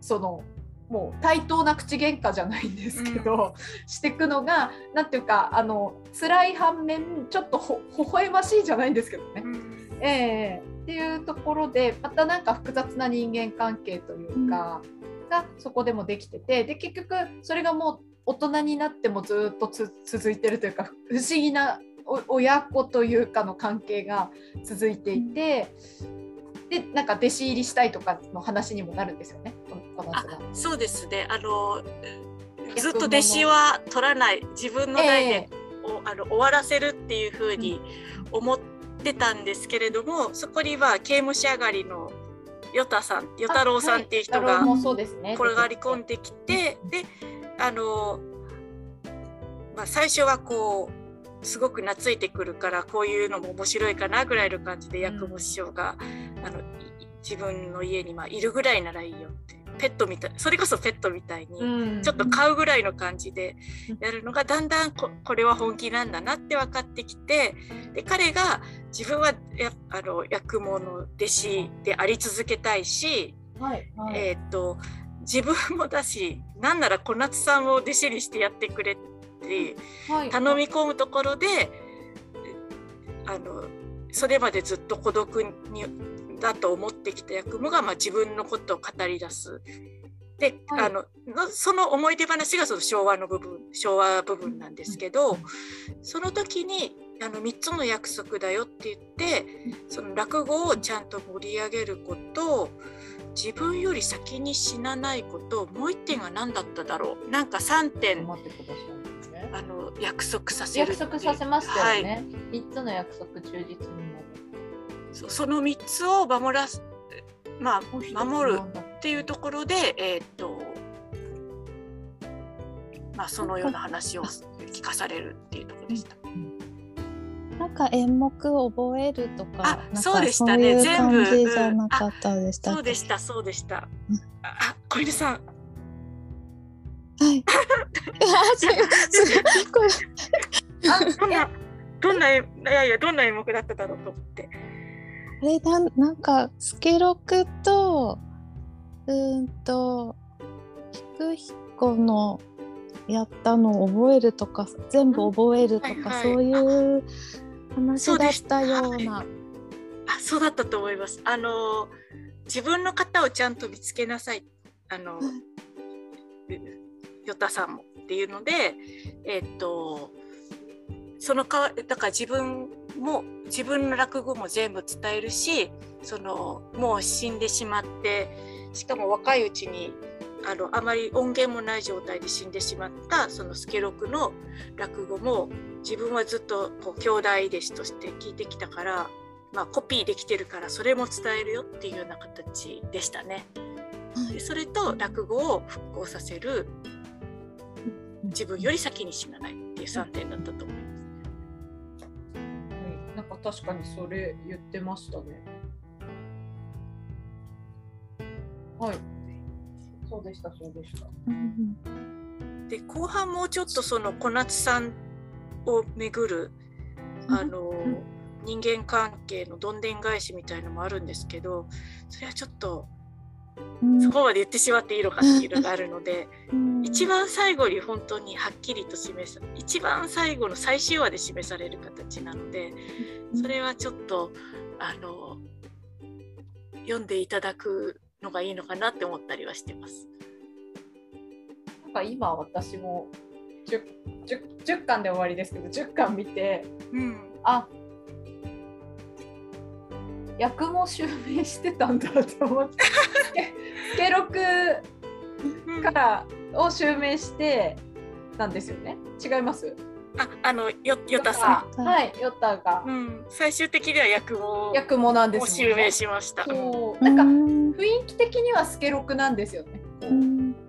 そのもう対等な口喧嘩じゃないんですけど、うん、していくのが何ていうかあの辛い反面ちょっとほ微笑ましいじゃないんですけどね。うん、えー、っていうところでまたなんか複雑な人間関係というか、うん、がそこでもできててで結局それがもう大人になってもずっと続いてるというか不思議な親子というかの関係が続いていて、でなんか弟子入りしたいとかの話にもなるんですよね。あそうですね。あのずっと弟子は取らない自分の代で、えー、あの終わらせるっていうふうに思ってたんですけれども、うん、そこには刑務所上がりの与田さん与太郎さんっていう人が転がり込んできて、であの、まあ、最初はこうすごく懐いてくるからこういうのも面白いかなぐらいの感じで八雲師匠が、うん、あの自分の家にまあいるぐらいならいいよってペットみたいそれこそペットみたいにちょっと飼うぐらいの感じでやるのがだんだんここれは本気なんだなって分かってきてで彼が自分はやあの役者の弟子であり続けたいし、はいはい、えー、っと自分もだしなんなら小夏さんを弟子にしてやってくれって頼み込むところで、はい、あのそれまでずっと孤独にだと思ってきた役務が、まあ、自分のことを語り出す。で、はい、あのその思い出話がその昭和の部分昭和部分なんですけど、その時にあの3つの約束だよって言ってその落語をちゃんと盛り上げること自分より先に死なないこともう1点は何だっただろう。なんか3点あの約束させる約束させましたよね、はい、3つの約束忠実にその3つを守らす、まあ、守るっていうところで、えー、っとまあ、そのような話を聞かされるっていうところでした。なんか演目覚えるとか、あ、そうでしたね。全部じゃなかったでした、うん、そうでした、そうでした。あ、小出さん。は い。あ、どんな、どんな、いやいや、どんな演目だっただろうと思って。あれだなんかスケロクとうんとひくひこのやったのを覚えるとか全部覚えるとか、はいはい、そういう話だったような。あそうだったと思います。あの自分の型をちゃんと見つけなさい。あの、ヨタさんもっていうので、えっ、とそのかだから自分も自分の落語も全部伝えるしそのもう死んでしまってしかも若いうちにあのあまり音源もない状態で死んでしまったその助六の落語も自分はずっとこう兄弟弟子として聞いてきたから、まあ、コピーできてるからそれも伝えるよっていうような形でしたね。でそれと落語を復興させる自分より先に死なないっていう3点だったと思います。はいなんか確かにそれ言ってましたね。はい。そうでした、そうでした。うんで後半もうちょっとその小夏さんをめぐるあの、人間関係のどんでん返しみたいのもあるんですけどそれはちょっとうんそこまで言ってしまっていいのかっていうのがあるので、うん。一番最後に本当にはっきりと示さ一番最後の最終話で示される形なのでそれはちょっとあの読んでいただくのがいいのかなって思ったりはしてます。なんか今私も 10, 10, 10巻で終わりですけど、10巻見て、うん。あ役も襲名してたんだって思って、ス ケスケロクからを襲名してなんですよね。違います？ああのよよたさん。ん。はい、ヨタがうん、最終的には役も役もなんですを襲名しました。そうなんかうん雰囲気的にはスケロクなんですよね。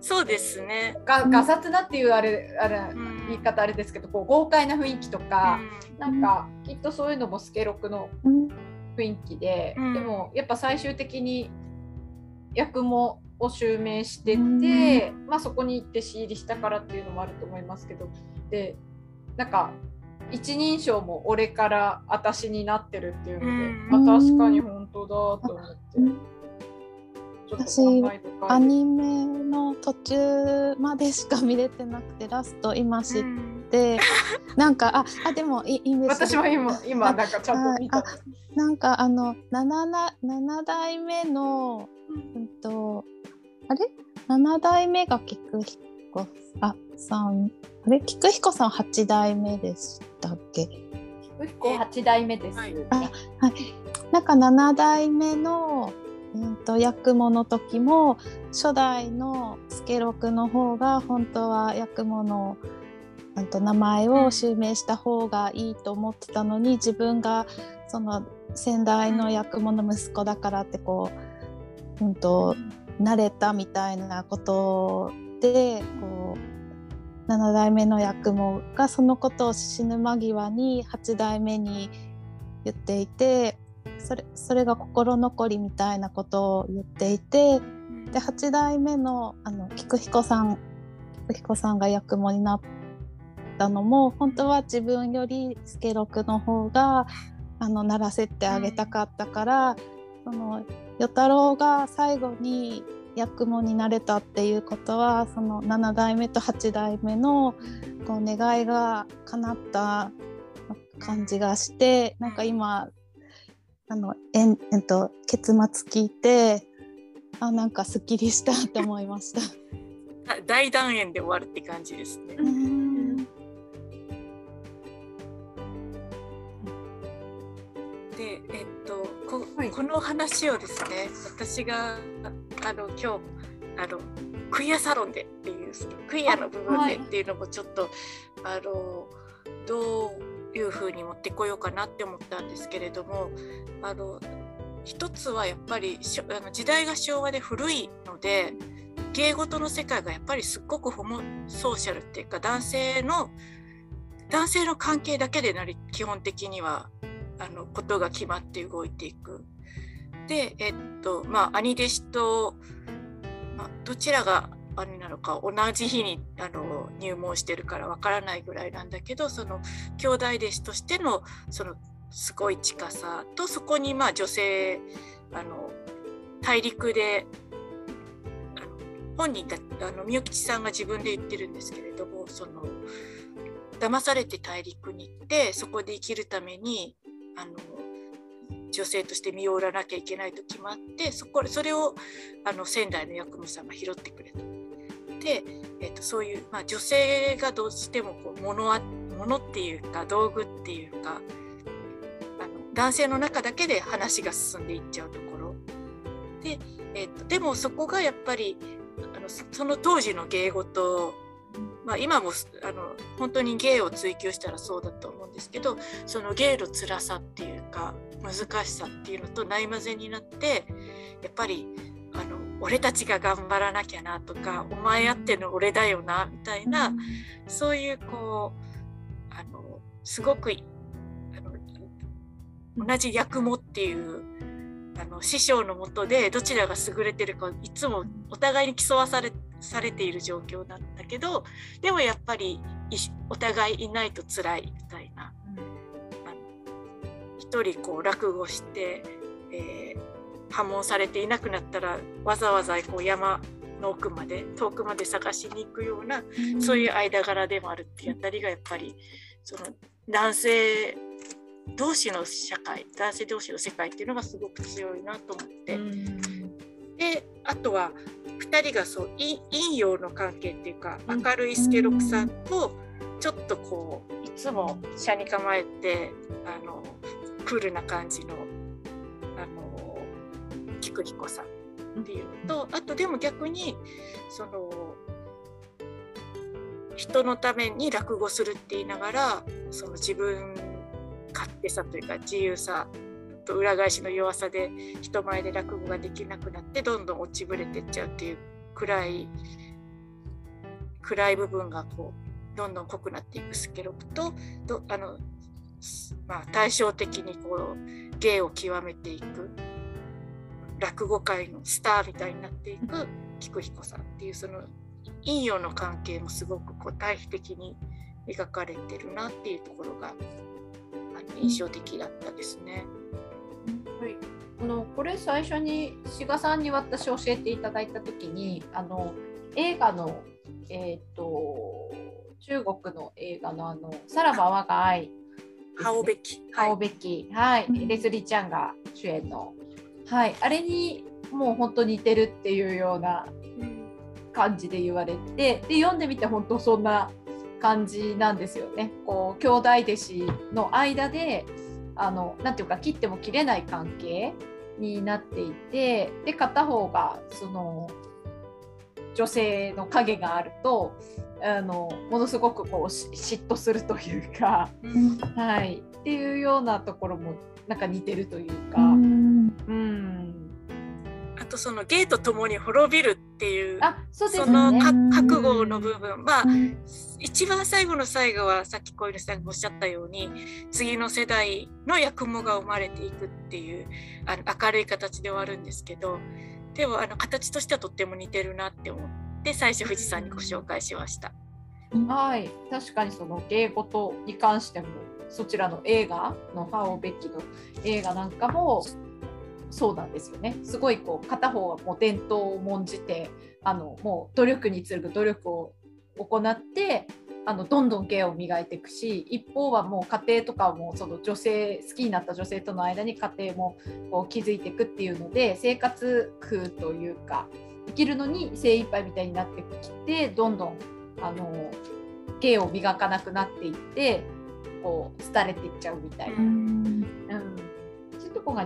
そうですね。ががさつなっていうあれあれうん言い方あれですけどこう豪快な雰囲気とか、なんかきっとそういうのもスケロクのうん雰囲気で、うん。でもやっぱ最終的に役もを襲名してて、うん。まあ、そこに行って仕入りしたからっていうのもあると思いますけどでなんか一人称も俺から私になってるっていうので、うん。まあ、確かに本当だと思って、うん。ちょっと考えとかアニメの途中までしか見れてなくてラスト今知っうんて、なんかああでもいいんです。私も今今なんかちゃんと見た。あなんかあの 7, な7代目のうん。とあれ？7代目が菊彦あさん。あれ？菊彦さん8代目でしたっけ？菊彦八代目です、はい。あはい。なんか7代目のうんと役もの時も初代の助六の方が本当は役ものうんと名前を襲名した方がいいと思ってたのに自分がその先代の役もの息子だからってこう、うん、と慣れたみたいなことでこう7代目の役もがそのことを死ぬ間際に8代目に言っていてそれそれが心残りみたいなことを言っていてで8代目のあの菊彦さん菊彦さんが役もになったのも本当は自分より助六の方があのならせてあげたかったから、その与太郎が最後に役もになれたっていうことはその7代目と8代目のこう願いが叶った感じがしてなんか今あのえん、えっと、結末聞いてあなんかすっきりしたと思いました。あ 大団円で終わるって感じですね。こ,、の話をですね私があの今日あのクイアサロンでっていうそのクイアの部分でっていうのもちょっと、あのどういうふうに持ってこようかなって思ったんですけれどもあの一つはやっぱりしょあの時代が昭和で古いので芸事の世界がやっぱりすっごくホモソーシャルっていうか男性の男性の関係だけでなり基本的にはあのことが決まって動いていく。で、えっとまあ、兄弟子と、まあ、どちらが兄なのか同じ日にあの入門してるからわからないぐらいなんだけどその兄弟弟子としてのそのすごい近さとそこにまあ女性あの大陸で本人だあのみよ吉さんが自分で言ってるんですけれどもその騙されて大陸に行ってそこで生きるためにあの女性として身を売らなきゃいけないと決まってそこそれをあの仙台の薬務さんが拾ってくれた。で、えっとそういう、まあ、女性がどうしてもこう物は物っていうか道具っていうかあの男性の中だけで話が進んでいっちゃうところで、えっとでもそこがやっぱりあのその当時の芸事まあ、今もあの本当に芸を追求したらそうだと思うんですけどその芸の辛さっていうか難しさっていうのとないまぜになってやっぱりあの俺たちが頑張らなきゃなとかお前あっての俺だよなみたいなそういうこうあのすごくあの同じ役もっていうあの師匠のもとでどちらが優れてるかいつもお互いに競わされてされている状況なんだけどでもやっぱりお互いいないと辛いみたいな。一人こう落語して、えー、破門されていなくなったらわざわざこう山の奥まで遠くまで探しに行くような、うん、そういう間柄でもあるっていうあたりがやっぱりその男性同士の社会男性同士の世界っていうのがすごく強いなと思って、うん、であとは2人がそう陰陽の関係っていうか明るい助六さんとちょっとこういつも。車に構えてあのクールな感じのあの菊彦さんっていうのとあとでも逆にその人のために落語するって言いながらその自分勝手さというか自由さと裏返しの弱さで人前で落語ができなくなってどんどん落ちぶれてっちゃうっていう暗い暗い部分がこうどんどん濃くなっていくスケロクとどあの、まあ、対照的にこう芸を極めていく落語界のスターみたいになっていく菊彦さんっていうその陰陽の関係もすごくこう対比的に描かれてるなっていうところが印象的だったですね。はい、あのこれ最初に志賀さんに私教えていただいた時にあの映画の、えーと、中国の映画のあの「さらば我が愛」ハオベキ。ハオベキ。はい。レスリーちゃんが主演の。はい。あれにもう本当似てるっていうような感じで言われて、で、読んでみて本当そんな感じなんですよね。こう、兄弟弟子の間で、あのなんていうか切っても切れない関係になっていてで片方がその女性の影があるとあのものすごくこう嫉妬するというか、うん、はい、っていうようなところもなんか似てるというか。うん、うんあとそのゲートともに滅びるっていうそ、ね,、の覚悟の部分まあ、一番最後の最後はさっき小犬さんがおっしゃったように次の世代の役もが生まれていくっていうあの明るい形で終わるんですけどでもあの形としてはとっても似てるなって思って最初富士山にご紹介しました。はい確かにその芸事に関してもそちらの映画の「ファオ・ベッキ」の映画なんかもそうなんですよねすごいこう片方はもう伝統を重んじてあのもう努力に次ぐ努力を行ってあのどんどん芸を磨いていくし一方はもう家庭とかもその女性好きになった女性との間に家庭もこう築いていくっていうので生活苦というか生きるのに精一杯みたいになってきてどんどんあの芸を磨かなくなっていってこう廃れていっちゃうみたいな、うん、そういうとこが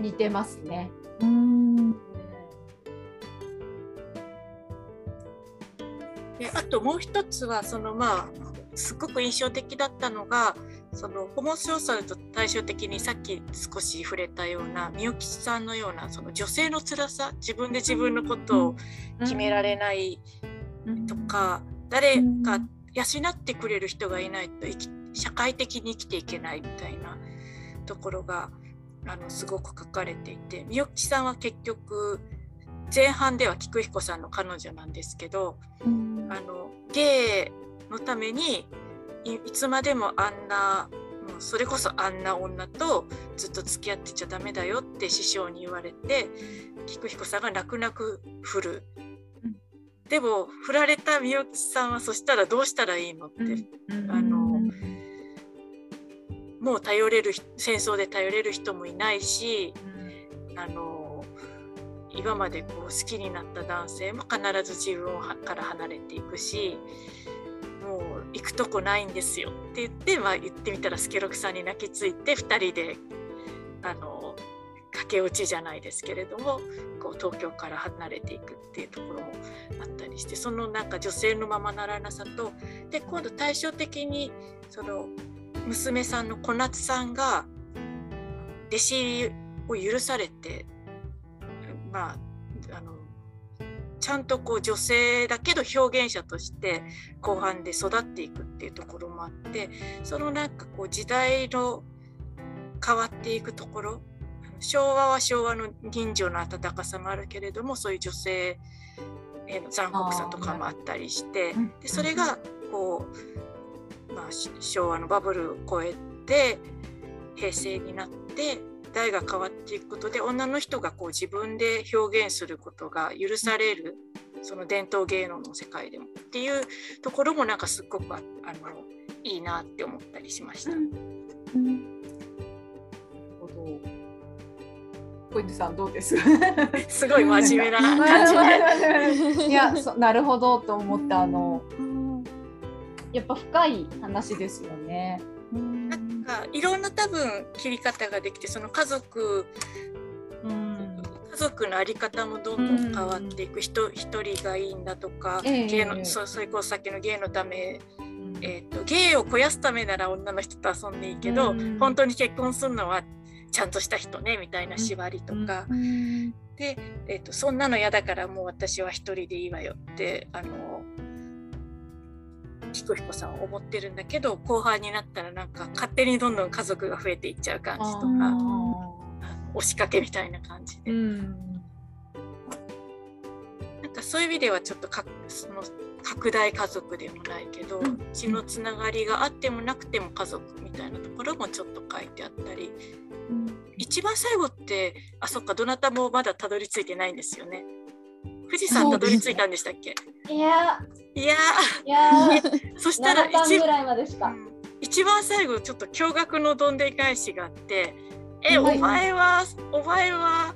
似てますね。うんであともう一つはそのまあすごく印象的だったのがそのホモソーサルと対照的にさっき少し触れたようなみよきさんのようなその女性の辛さ自分で自分のことを決められないとか、誰か養ってくれる人がいないと生き社会的に生きていけないみたいなところがあのすごく書かれていてみよきさんは結局前半では菊彦さんの彼女なんですけど、うん、あの芸のためにいつまでもあんなそれこそあんな女とずっと付き合ってちゃダメだよって師匠に言われて菊彦さんが泣く泣く振る。でも振られたみよきさんはそしたらどうしたらいいのって、うん、あのもう頼れる戦争で頼れる人もいないし、うん、あの今までこう好きになった男性も必ず自分から離れていくしもう行くとこないんですよ。って言って、まあ、言ってみたら助六さんに泣きついて2人であの駆け落ちじゃないですけれどもこう東京から離れていくっていうところもあったりしてそのなんか女性のままならなさとで今度対照的にその娘さんの小夏さんが弟子を許されてまああのちゃんとこう女性だけど表現者として後半で育っていくっていうところもあってそのなんかこう時代の変わっていくところ昭和は昭和の人情の温かさもあるけれどもそういう女性への残酷さとかもあったりしてでそれがこう、まあ、昭和のバブルを超えて平成になって代が変わっていくことで女の人がこう自分で表現することが許されるその伝統芸能の世界でも。っていうところもなんかすっごくあのいいなって思ったりしました。うん。うん。小泉さんどうです？すごい真面目な感じで。いやそなるほどと思ってあのやっぱ深い話ですよね。なんかいろんな多分切り方ができてその家族、うん、家族の在り方もどんどん変わっていく、うん、人一人がいいんだとか、えー、芸のそそれこそさっきの芸のため、えーと、芸を肥やすためなら女の人と遊んでいいけど、うん、本当に結婚するのはちゃんとした人ねみたいな縛りとか、で、えーと、そんなの嫌だからもう私は一人でいいわよってあのひこひこさんは思ってるんだけど後半になったらなんか勝手にどんどん家族が増えていっちゃう感じとか押しかけみたいな感じで。なんかそういう意味ではちょっとかその拡大家族でもないけど、血のつながりがあってもなくても家族みたいなところもちょっと書いてあったり、うん、一番最後ってあそっかどなたもまだたどり着いてないんですよね。富士山たどり着いたんでしたっけ？いやいやいやそしたら一一番最後ちょっと驚愕のどんで返しがあって「え、お前はお前は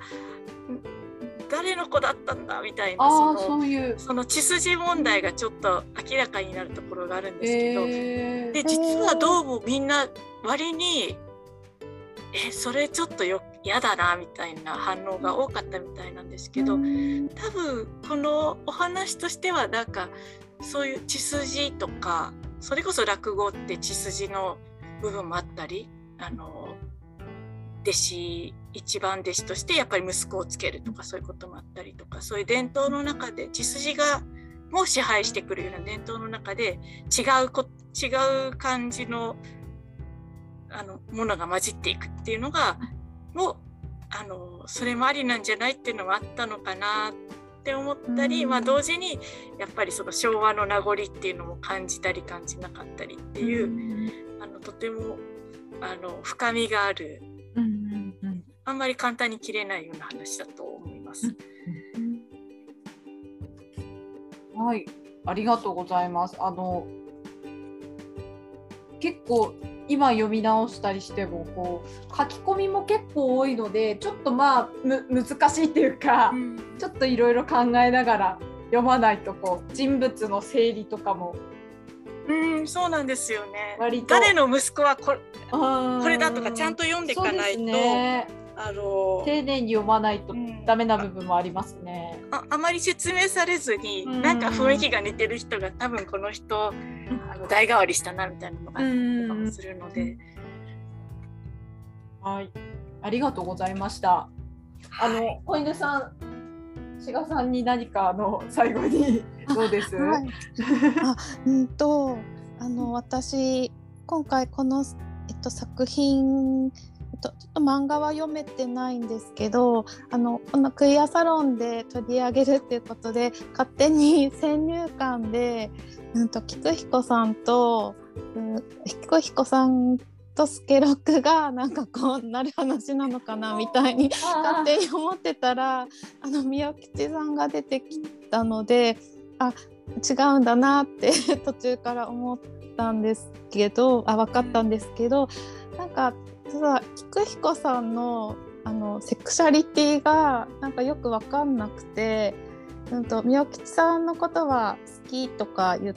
誰の子だったんだ」みたいなそのそういう。その血筋問題がちょっと明らかになるところがあるんですけど、えー、で実はどうもみんな割にえそれちょっとよ嫌だなみたいな反応が多かったみたいなんですけど多分このお話としてはなんかそういう血筋とかそれこそ落語って血筋の部分もあったりあの弟子一番弟子としてやっぱり息子をつけるとかそういうこともあったりとかそういう伝統の中で血筋がもう支配してくるような伝統の中で違うこ違う感じのあのものが混じっていくっていうのがもうあのそれもありなんじゃないっていうのはあったのかなって思ったり、まあ、同時にやっぱりその昭和の名残っていうのも感じたり感じなかったりっていう、あのとてもあの深みがある、あんまり簡単に切れないような話だと思います。はい、ありがとうございます。あの結構今読み直したりしてもこう書き込みも結構多いのでちょっとまあ難しいっていうか、うん、ちょっといろいろ考えながら読まないとこう人物の整理とかも。うんそうなんですよね。誰の息子はこれこれだとかちゃんと読んでいかないと。ね、あの丁寧に読まないとダメな部分もありますね。ああまり説明されずに、うん、なんか雰囲気が似てる人が多分この人、あの代替わりしたなみたいなのがあったりとかもするので。はい、ありがとうございました。あの、小犬さん、志賀さんに何かあの最後にどうです？はい、あ、うんとあの私今回このえっと作品ちょっと漫画は読めてないんですけどあのこのクイアサロンで取り上げるっていうことで勝手に先入観で、うんと、菊彦さんと、うん、菊彦さんとスケロクがなんかこうなる話なのかなみたいに勝手に思ってたらあの宮吉さんが出てきたのであ違うんだなって途中から思ったんですけどあ分かったんですけどなんかただ菊彦さんのあのセクシャリティがなんかよく分かんなくて、うんと、宮吉さんのことは好きとか言っ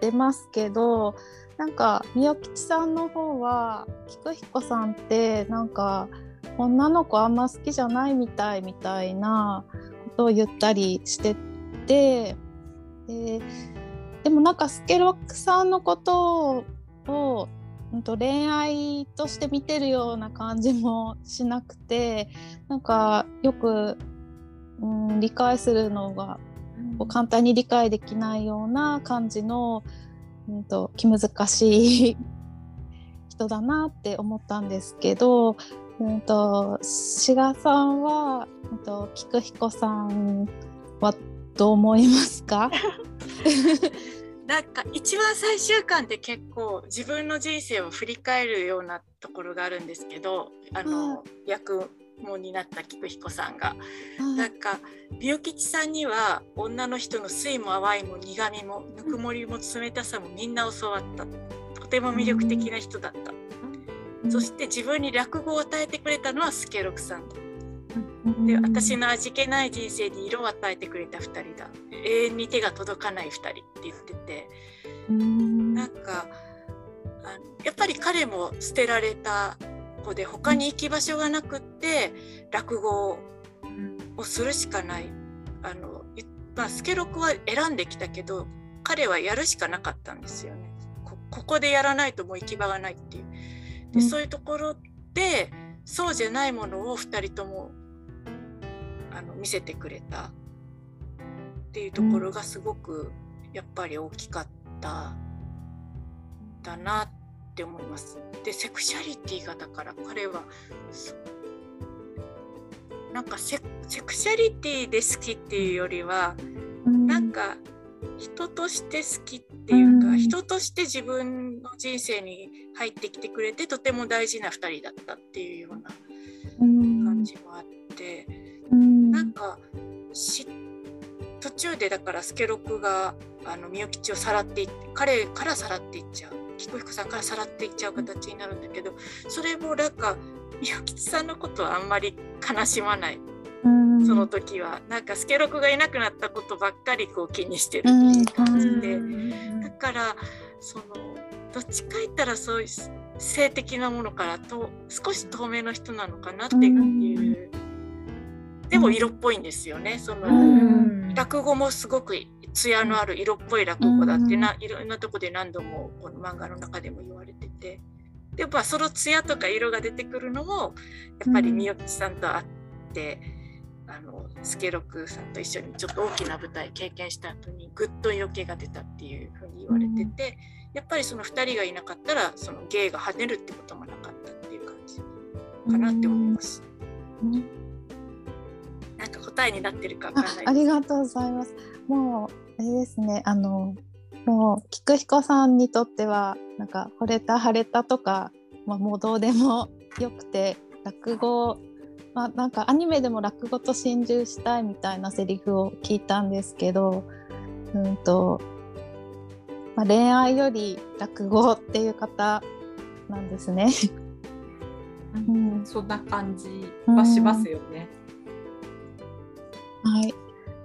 てますけどなんか宮吉さんの方は菊彦さんってなんか女の子あんま好きじゃないみたいみたいなことを言ったりしててででもなんかスケロックさんのことを、と恋愛として見てるような感じもしなくてなんかよく、うん、理解するのが簡単に理解できないような感じの、うんと、気難しい人だなって思ったんですけど、うんと、志賀さんは、うんと、菊彦さんはどう思いますか？なんか一番最終巻って結構自分の人生を振り返るようなところがあるんですけどあの、役もになった菊彦さんが、なんか美吉さんには女の人の酸いも淡いも苦みもぬくもりも冷たさもみんな教わった。とても魅力的な人だった、うん、そして自分に落語を与えてくれたのは助六さんだで私の味気ない人生に色を与えてくれた2人だ永遠に手が届かない2人って言ってて、うん、なんかあのやっぱり彼も捨てられた子で他に行き場所がなくって落語をするしかない。あのまあ、スケロクは選んできたけど彼はやるしかなかったんですよね。ここでやらないともう行き場がないっていう。でそういうところでそうじゃないものを2人ともあの見せてくれた。っていうところがすごくやっぱり大きかっただなって思います。でセクシャリティがだから彼はなんかセクシャリティで好きっていうよりは、うん、なんか人として好きっていうか、うん、人として自分の人生に入ってきてくれてとても大事な2人だったっていうような感じもあって、うん、なんか途中でだから助六があのみゆきちをさらっていって彼からさらっていっちゃう。彦彦さんからさらっていっちゃう形になるんだけどそれもなんか宮吉さんのことはあんまり悲しまない。その時は。なんか助六がいなくなったことばっかりこう気にしてるっていう。感じでだからそのどっちか言ったらそういう性的なものからと少し透明の人なのかなっていうでも色っぽいんですよね。その落語もすごく艶のある色っぽい落語だってないろんなとこで何度もこの漫画の中でも言われてて。でやっぱその艶とか色が出てくるのもやっぱりみよきさんと会って、あの助六さんと一緒にちょっと大きな舞台経験した後にぐっと色気が出たっていうふうに言われてて、やっぱりその2人がいなかったらその芸が跳ねるってこともなかったっていう感じかなって思います。なん。か答えになってるかありがとうございます。もうあれですねあのもう菊彦さんにとってはなんか惚れた腫れたとか、まあ、もうどうでもよくて落語まあ、なんかアニメでも落語と心中したいみたいなセリフを聞いたんですけど、うんとまあ、恋愛より落語っていう方なんですね。うん、そんな感じはしますよね。うん、はい。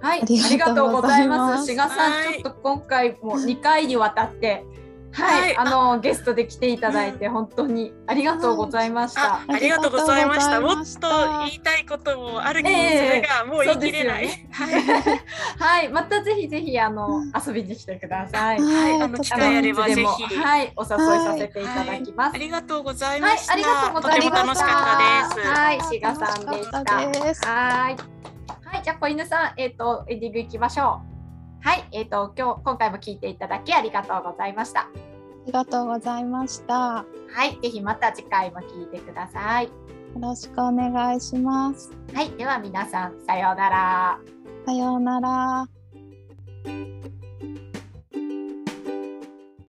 はい、ありがとうございます。志賀さん、ちょっと今回も2回にわたって。はい、はい、あのゲストで来ていただいて本当にありがとうございました。ありがとうございました。もっと言いたいこともあるけど、えー、それがもう言い切れない。ね、はい、またぜひぜひあの、遊びに来てください。はい、あの機会あればぜひはいお誘いさせていただきます。ありがとうございました。ありがとうございました。楽しかったです。はい、志賀さんでした。はい。はい、じゃあ子犬さん、えっ、ー、とエンディングいきましょう。はい、えっ、ー、と今日今回も聞いていただきありがとうございました。ありがとうございました。はい、ぜひまた次回も聞いてください。よろしくお願いします。はい、では皆さんさようなら。さようなら。